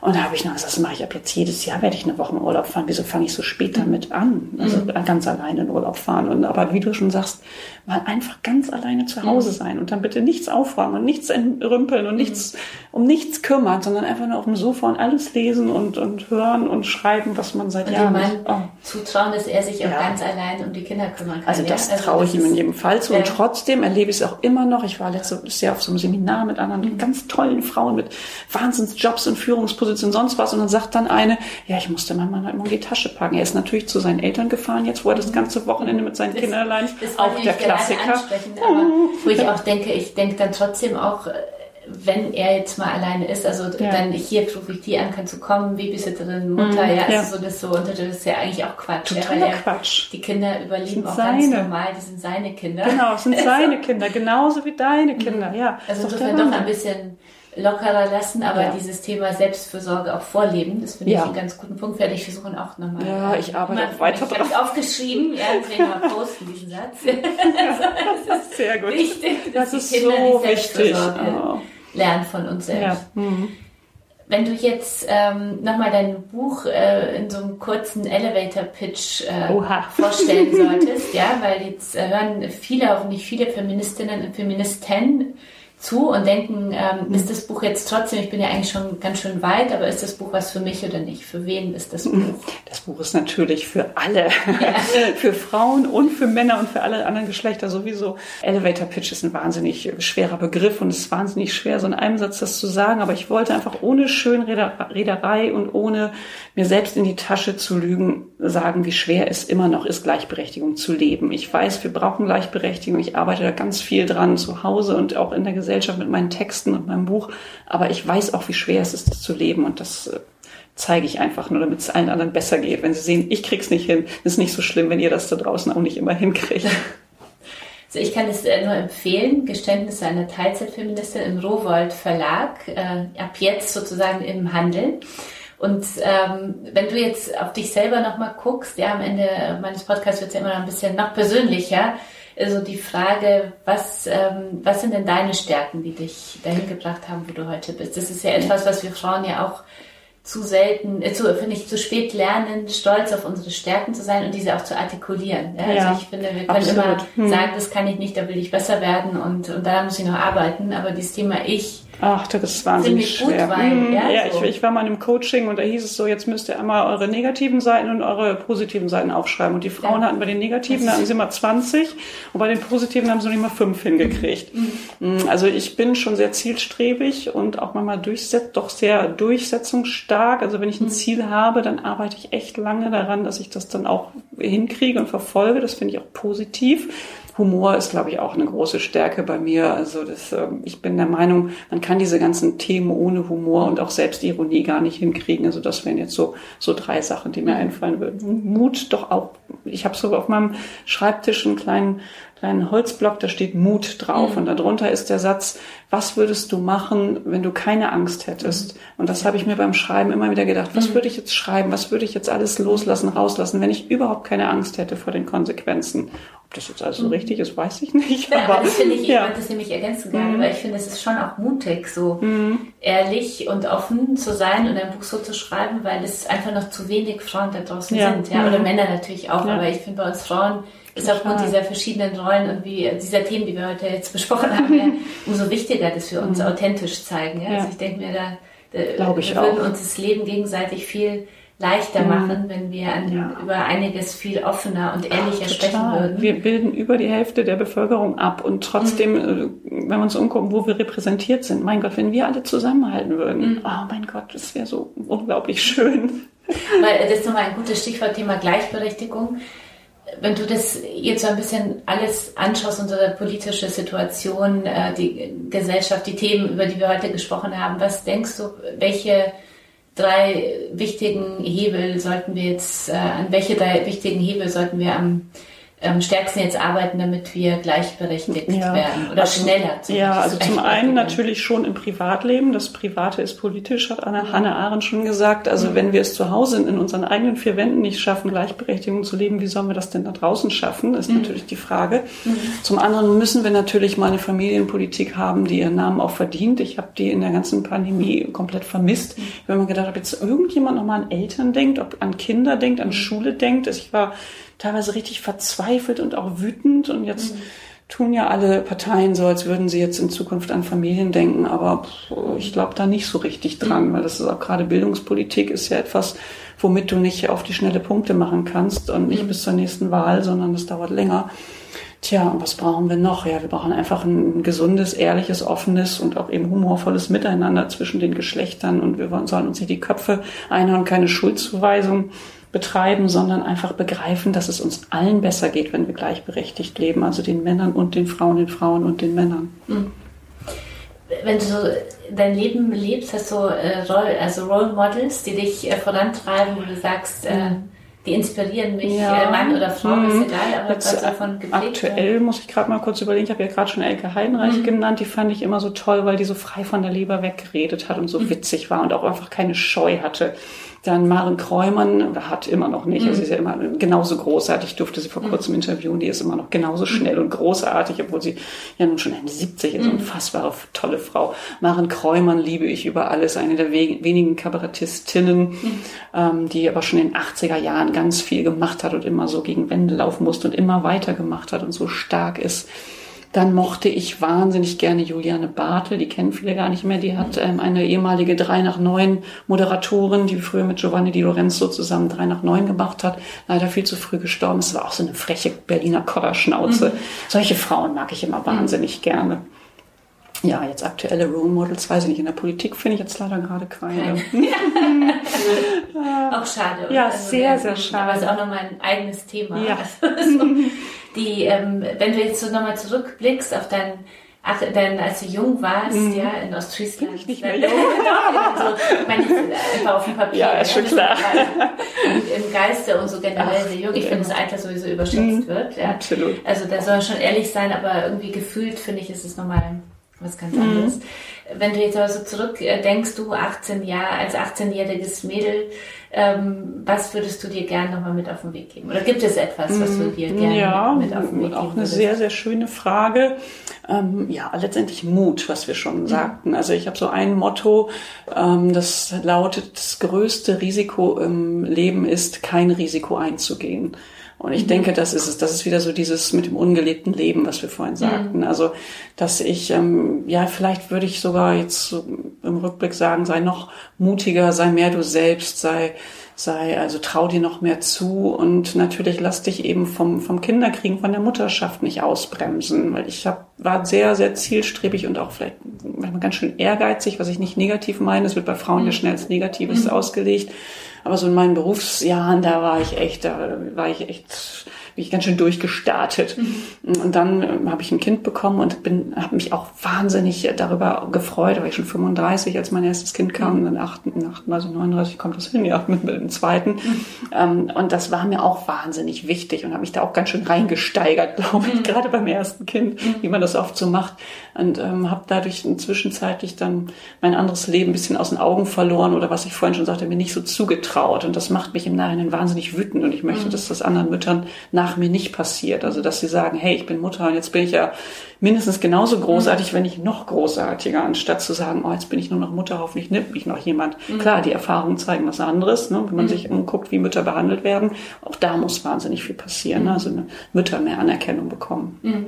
Und da habe ich noch gesagt, das mache ich ab jetzt jedes Jahr, werde ich eine Woche in Urlaub fahren. Wieso fange ich so spät damit an? Also mhm. ganz alleine in Urlaub fahren. Und aber wie du schon sagst, mal einfach ganz alleine zu Hause mhm. sein und dann bitte nichts aufräumen und nichts entrümpeln und mhm. nichts um nichts kümmern, sondern einfach nur auf dem Sofa und alles lesen und, und hören und schreiben, was man seit und Jahren Mann oh. zutrauen, dass er sich auch ja. ganz allein um die Kinder kümmern kann. Also das ja? also traue ich ihm in jedem Fall zu. Ja. Und trotzdem erlebe ich es auch immer noch. Ich war letztes Jahr auf so einem Seminar mit anderen mhm. ganz tollen Frauen mit Wahnsinnsjobs und Führungspositionen, sonst was. Und dann sagt dann eine, ja, ich musste meinen Mann halt immer in die Tasche packen. Er ist natürlich zu seinen Eltern gefahren, jetzt wo er das mhm. ganze Wochenende mit seinen das, Kindern allein. Das auch der Klassiker. Aber wo ich auch denke, ich denke dann trotzdem auch, äh, wenn er jetzt mal alleine ist, also ja. dann hier rufe ich die an, kannst du kommen, Babysitterin, Mutter, mhm, ja, also ja. so das so, und das ist ja eigentlich auch Quatsch. Totaler ja, Quatsch. Die Kinder überleben auch seine. ganz normal, die sind seine Kinder. Genau, es sind [LAUGHS] seine Kinder, genauso wie deine Kinder, ja. Also insofern doch ein bisschen lockerer lassen, aber ja. dieses Thema Selbstfürsorge auch vorleben, das finde ja. ich einen ganz guten Punkt. Werde ich versuchen auch nochmal. Ja, ich arbeite auch weiter drauf. Ich habe aufgeschrieben, ja, ich werde mal posten, diesen Satz. [LAUGHS] das ist sehr gut. Wichtig, dass das die Kinder so die Selbstfürsorge oh. lernen von uns selbst. Ja. Mhm. Wenn du jetzt ähm, nochmal dein Buch äh, in so einem kurzen Elevator-Pitch äh, vorstellen [LAUGHS] solltest, ja, weil jetzt äh, hören viele, auch nicht viele Feministinnen und Feministen zu und denken, ähm, ist das Buch jetzt trotzdem, ich bin ja eigentlich schon ganz schön weit, aber ist das Buch was für mich oder nicht? Für wen ist das Buch? Das Buch ist natürlich für alle, ja. [LAUGHS] für Frauen und für Männer und für alle anderen Geschlechter sowieso. Elevator Pitch ist ein wahnsinnig schwerer Begriff und es ist wahnsinnig schwer, so in einem Satz das zu sagen, aber ich wollte einfach ohne Schönrederei und ohne mir selbst in die Tasche zu lügen, sagen, wie schwer es immer noch ist, Gleichberechtigung zu leben. Ich weiß, wir brauchen Gleichberechtigung. Ich arbeite da ganz viel dran, zu Hause und auch in der Gesellschaft Gesellschaft mit meinen Texten und meinem Buch. Aber ich weiß auch, wie schwer es ist, das zu leben. Und das äh, zeige ich einfach nur, damit es allen anderen besser geht. Wenn sie sehen, ich krieg's nicht hin, ist nicht so schlimm, wenn ihr das da draußen auch nicht immer hinkriegt. [LAUGHS] Also ich kann es äh, nur empfehlen, Geständnisse einer Teilzeitfeministin im Rowold Verlag, äh, ab jetzt sozusagen im Handel. Und ähm, wenn du jetzt auf dich selber nochmal guckst, ja, am Ende meines Podcasts wird es ja immer noch ein bisschen noch persönlicher, also die Frage, was, ähm, was sind denn deine Stärken, die dich dahin gebracht haben, wo du heute bist? Das ist ja etwas, was wir Frauen ja auch zu selten, äh, zu, finde ich, zu spät lernen, stolz auf unsere Stärken zu sein und diese auch zu artikulieren. Ja? Also ja, ich finde, wir können absolut. immer hm. sagen, das kann ich nicht, da will ich besser werden und, und daran muss ich noch arbeiten. Aber dieses Thema Ich, Ach, das ist wahnsinnig schwer. Gut, weil, mhm. ja, ja so. ich, ich, war mal in einem Coaching und da hieß es so, jetzt müsst ihr einmal eure negativen Seiten und eure positiven Seiten aufschreiben. Und die Frauen ja. hatten bei den negativen, da hatten sie immer 20 und bei den positiven haben sie nicht mal fünf hingekriegt. Mhm. mhm. Also ich bin schon sehr zielstrebig und auch manchmal durchset doch sehr durchsetzungsstark. Also wenn ich ein mhm. Ziel habe, dann arbeite ich echt lange daran, dass ich das dann auch hinkriege und verfolge. Das finde ich auch positiv. Humor ist, glaube ich, auch eine große Stärke bei mir. Also das, ähm, ich bin der Meinung, man kann diese ganzen Themen ohne Humor und auch Selbstironie gar nicht hinkriegen. Also das wären jetzt so, so drei Sachen, die mir einfallen würden. Mut doch auch. Ich habe so auf meinem Schreibtisch einen kleinen kleinen Holzblock, da steht Mut drauf mhm. und darunter ist der Satz, was würdest du machen, wenn du keine Angst hättest? Mhm. Und das habe ich mir beim Schreiben immer wieder gedacht, was mhm. würde ich jetzt schreiben, was würde ich jetzt alles loslassen, rauslassen, wenn ich überhaupt keine Angst hätte vor den Konsequenzen? Ob das jetzt alles so mhm. richtig ist, weiß ich nicht. Ja, aber das finde ich, ja. ich wollte das nämlich ergänzen gerne, mhm. weil ich finde, es ist schon auch mutig, so mhm. ehrlich und offen zu sein und ein Buch so zu schreiben, weil es einfach noch zu wenig Frauen da draußen ja. sind, ja, oder. Männer natürlich auch, aber ich finde bei uns Frauen ist aufgrund dieser verschiedenen Rollen und wie dieser Themen, die wir heute jetzt [LAUGHS] besprochen haben, ja, umso wichtiger, dass wir uns mhm. authentisch zeigen. Ja? Also ich denke mir, da, da wir würden uns das Leben gegenseitig viel leichter mhm. machen, wenn wir an, ja. über einiges viel offener und ehrlicher Ach, sprechen würden. Wir bilden über die Hälfte der Bevölkerung ab und trotzdem, mhm. Äh, wenn wir uns umgucken, wo wir repräsentiert sind, mein Gott, wenn wir alle zusammenhalten würden, mhm. oh mein Gott, das wäre so unglaublich schön. Weil das ist nochmal ein gutes Stichwort, Thema Gleichberechtigung. Wenn du das jetzt so ein bisschen alles anschaust, unsere politische Situation, äh, die Gesellschaft, die Themen, über die wir heute gesprochen haben, was denkst du, welche drei wichtigen Hebel sollten wir jetzt, äh, an welche drei wichtigen Hebel sollten wir am am stärksten jetzt arbeiten, damit wir gleichberechtigt ja. werden oder also, schneller. Ja, also zum einen natürlich schon im Privatleben. Das Private ist politisch, hat Anna, mhm. Hannah Arendt schon gesagt. Also mhm. wenn wir es zu Hause in unseren eigenen vier Wänden nicht schaffen, Gleichberechtigung zu leben, wie sollen wir das denn da draußen schaffen, ist mhm. natürlich die Frage. Mhm. Zum anderen müssen wir natürlich mal eine Familienpolitik haben, die ihren Namen auch verdient. Ich habe die in der ganzen Pandemie komplett vermisst. Mhm. Ich habe mir gedacht, ob jetzt irgendjemand nochmal an Eltern denkt, ob an Kinder denkt, an mhm. Schule denkt. Ich war teilweise richtig verzweifelt und auch wütend. Und jetzt mhm. tun ja alle Parteien so, als würden sie jetzt in Zukunft an Familien denken. Aber ich glaube da nicht so richtig dran, mhm. weil das ist auch gerade Bildungspolitik ist ja etwas, womit du nicht auf die schnelle Punkte machen kannst und nicht mhm. bis zur nächsten Wahl, sondern das dauert länger. Tja, und was brauchen wir noch? Ja, wir brauchen einfach ein gesundes, ehrliches, offenes und auch eben humorvolles Miteinander zwischen den Geschlechtern und wir sollen uns nicht die Köpfe einhauen, keine Schuldzuweisung betreiben, sondern einfach begreifen, dass es uns allen besser geht, wenn wir gleichberechtigt leben, also den Männern und den Frauen, den Frauen und den Männern. Mhm. Wenn du so dein Leben lebst, hast du äh, Role, also Role Models, die dich äh, vorantreiben, wo du sagst, äh, die inspirieren mich, ja. Äh, Mann oder Frau, hm. ist egal, aber Jetzt, was davon geprägt Aktuell wird. muss ich gerade mal kurz überlegen, ich habe ja gerade schon Elke Heidenreich mhm. genannt, die fand ich immer so toll, weil die so frei von der Leber weggeredet hat und so mhm. witzig war und auch einfach keine Scheu hatte. Dann Maren Kräumann, hat immer noch nicht, mhm. also sie ist ja immer genauso großartig, ich durfte sie vor mhm. kurzem interviewen, die ist immer noch genauso schnell und großartig, obwohl sie ja nun schon Ende 70 ist, mhm. unfassbare, tolle Frau. Maren Kräumann liebe ich über alles, eine der wenigen Kabarettistinnen, mhm. ähm, die aber schon in den 80er Jahren ganz viel gemacht hat und immer so gegen Wände laufen musste und immer weiter gemacht hat und so stark ist. Dann mochte ich wahnsinnig gerne Juliane Bartel, die kennen viele gar nicht mehr. Die hat ähm, eine ehemalige 3 nach 9 Moderatorin, die früher mit Giovanni Di Lorenzo zusammen 3 nach 9 gemacht hat. Leider viel zu früh gestorben. Es war auch so eine freche Berliner Kodderschnauze. Mhm. Solche Frauen mag ich immer wahnsinnig gerne. Ja, jetzt aktuelle Role Models, weiß ich nicht. In der Politik finde ich jetzt leider gerade keine. [LAUGHS] auch schade. Ja, also, sehr, sehr schade. Aber es ist auch nochmal ein eigenes Thema. Ja. [LAUGHS] Also, die, ähm, wenn du jetzt so nochmal zurückblickst auf dein, ach, dein, als du jung warst, mhm. ja, in Ostfriesland. Bin ich nicht mehr jung. [LAUGHS] also, ich meine, einfach auf dem Papier. Ja, ist schon klar. Im Geiste und so generell sehr jung. Ich finde, das Alter sowieso überschätzt mhm. wird. Ja. Absolut. Also da soll man schon ehrlich sein, aber irgendwie gefühlt, finde ich, ist es nochmal was ganz anderes. Mhm. Wenn du jetzt aber so zurückdenkst, du 18 Jahre, als 18-jähriges Mädel, ähm, was würdest du dir gerne nochmal mit auf den Weg geben? Oder gibt es etwas, was du dir gerne ja, mit auf den Weg geben auch eine sehr, sehr schöne Frage. Ähm, ja, letztendlich Mut, was wir schon mhm. sagten. Also ich habe so ein Motto, ähm, das lautet, das größte Risiko im Leben ist, kein Risiko einzugehen. Und ich mhm. denke, das ist es. Das ist wieder so dieses mit dem ungelebten Leben, was wir vorhin sagten. Mhm. Also, dass ich, ähm, ja, vielleicht würde ich sogar jetzt so im Rückblick sagen, sei noch mutiger, sei mehr du selbst, sei, sei, also trau dir noch mehr zu und natürlich lass dich eben vom, vom Kinderkriegen, von der Mutterschaft nicht ausbremsen, weil ich hab, war sehr, sehr zielstrebig und auch vielleicht manchmal ganz schön ehrgeizig, was ich nicht negativ meine. Es wird bei Frauen ja mhm. schnell als Negatives mhm. ausgelegt. Aber so in meinen Berufsjahren, da war ich echt, da war ich echt bin ich ganz schön durchgestartet. Mhm. Und dann äh, habe ich ein Kind bekommen und bin, habe mich auch wahnsinnig darüber gefreut. Da war ich schon 35, als mein erstes Kind kam. Mhm. Und dann 38, 39 kommt das hin, ja, mit, mit dem zweiten. Mhm. Ähm, und das war mir auch wahnsinnig wichtig und habe mich da auch ganz schön reingesteigert, [LAUGHS] glaube ich, mhm. gerade beim ersten Kind, mhm. wie man das oft so macht. Und ähm, habe dadurch zwischenzeitlich dann mein anderes Leben ein bisschen aus den Augen verloren oder was ich vorhin schon sagte, mir nicht so zugetraut. Und das macht mich im Nachhinein wahnsinnig wütend. Und ich möchte, mhm. dass das anderen Müttern nach nach mir nicht passiert. Also dass sie sagen, hey, ich bin Mutter und jetzt bin ich ja mindestens genauso großartig, mhm. wenn nicht noch großartiger, anstatt zu sagen, oh, jetzt bin ich nur noch Mutter, hoffentlich nimmt mich noch jemand. Mhm. Klar, die Erfahrungen zeigen was anderes, ne? wenn man mhm. sich umguckt, wie Mütter behandelt werden. Auch da muss wahnsinnig viel passieren, ne? also eine Mütter mehr Anerkennung bekommen. Mhm.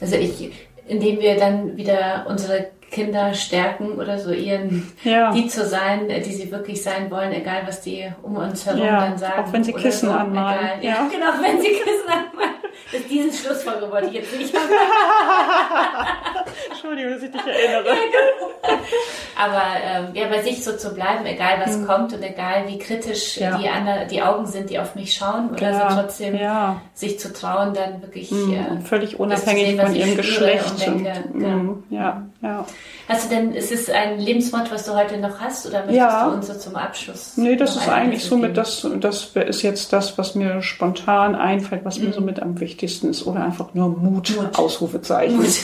Also ich, indem wir dann wieder unsere Kinder stärken oder so ihren, ja. die zu sein, die sie wirklich sein wollen, egal was die um uns herum ja, dann sagen. Auch wenn sie Kissen so, anmalen. Egal. Ja. ja, [LAUGHS] genau, wenn sie Kissen anmalen. Das, diesen Schlussfolgerung wollte ich jetzt nicht. [LAUGHS] Entschuldigung, dass ich dich erinnere. Genau. Aber ähm, ja, bei sich so zu bleiben, egal was hm. kommt und egal wie kritisch ja. die, andere, die Augen sind, die auf mich schauen, oder ja. so trotzdem ja. sich zu trauen, dann wirklich hm. äh, völlig unabhängig sehen, von ihrem Geschlecht. Und denke, und, hm. ja, ja. Hast du denn, ist es ein Lebensmotto, was du heute noch hast, oder möchtest ja. du uns so zum Abschluss? Nee, das ist eigentlich so mit, das, das ist jetzt das, was mir spontan einfällt, was mhm. mir so mit am wichtigsten ist, oder einfach nur Mut, Mut. Ausrufezeichen. Mut. [LAUGHS]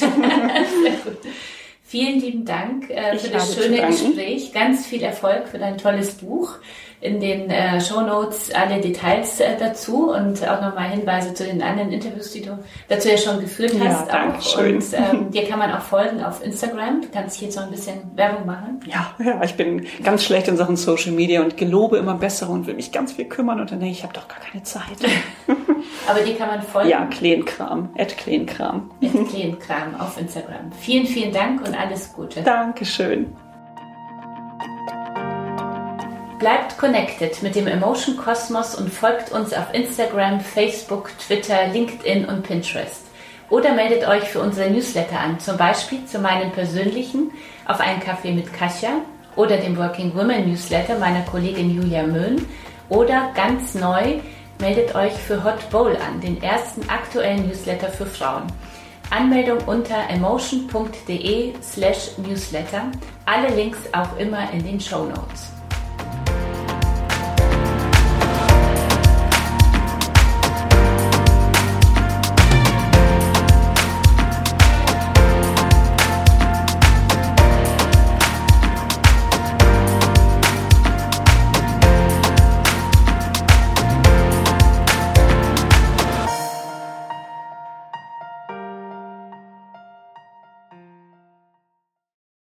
Vielen lieben Dank äh, für das schöne Gespräch. Ganz viel Erfolg für dein tolles Buch in den äh, Show Notes alle Details äh, dazu und auch nochmal Hinweise zu den anderen Interviews, die du dazu ja schon geführt hast. Ja, danke schön. Und ähm, dir kann man auch folgen auf Instagram. Du kannst hier so ein bisschen Werbung machen. Ja, ja, ich bin ganz schlecht in Sachen Social Media und gelobe immer bessere und will mich ganz viel kümmern und dann denke ich, ich habe doch gar keine Zeit. [LAUGHS] Aber dir kann man folgen. Ja, Kleinkram, at Kleinkram. At Kleinkram auf Instagram. Vielen, vielen Dank und alles Gute. Dankeschön. Bleibt connected mit dem Emotion Kosmos und folgt uns auf Instagram, Facebook, Twitter, LinkedIn und Pinterest. Oder meldet euch für unsere Newsletter an, zum Beispiel zu meinem persönlichen auf einen Kaffee mit Kasia oder dem Working Women Newsletter meiner Kollegin Julia Möhn oder ganz neu meldet euch für Hot Bowl an, den ersten aktuellen Newsletter für Frauen. Anmeldung unter emotion.de slash newsletter. Alle Links auch immer in den Show Notes.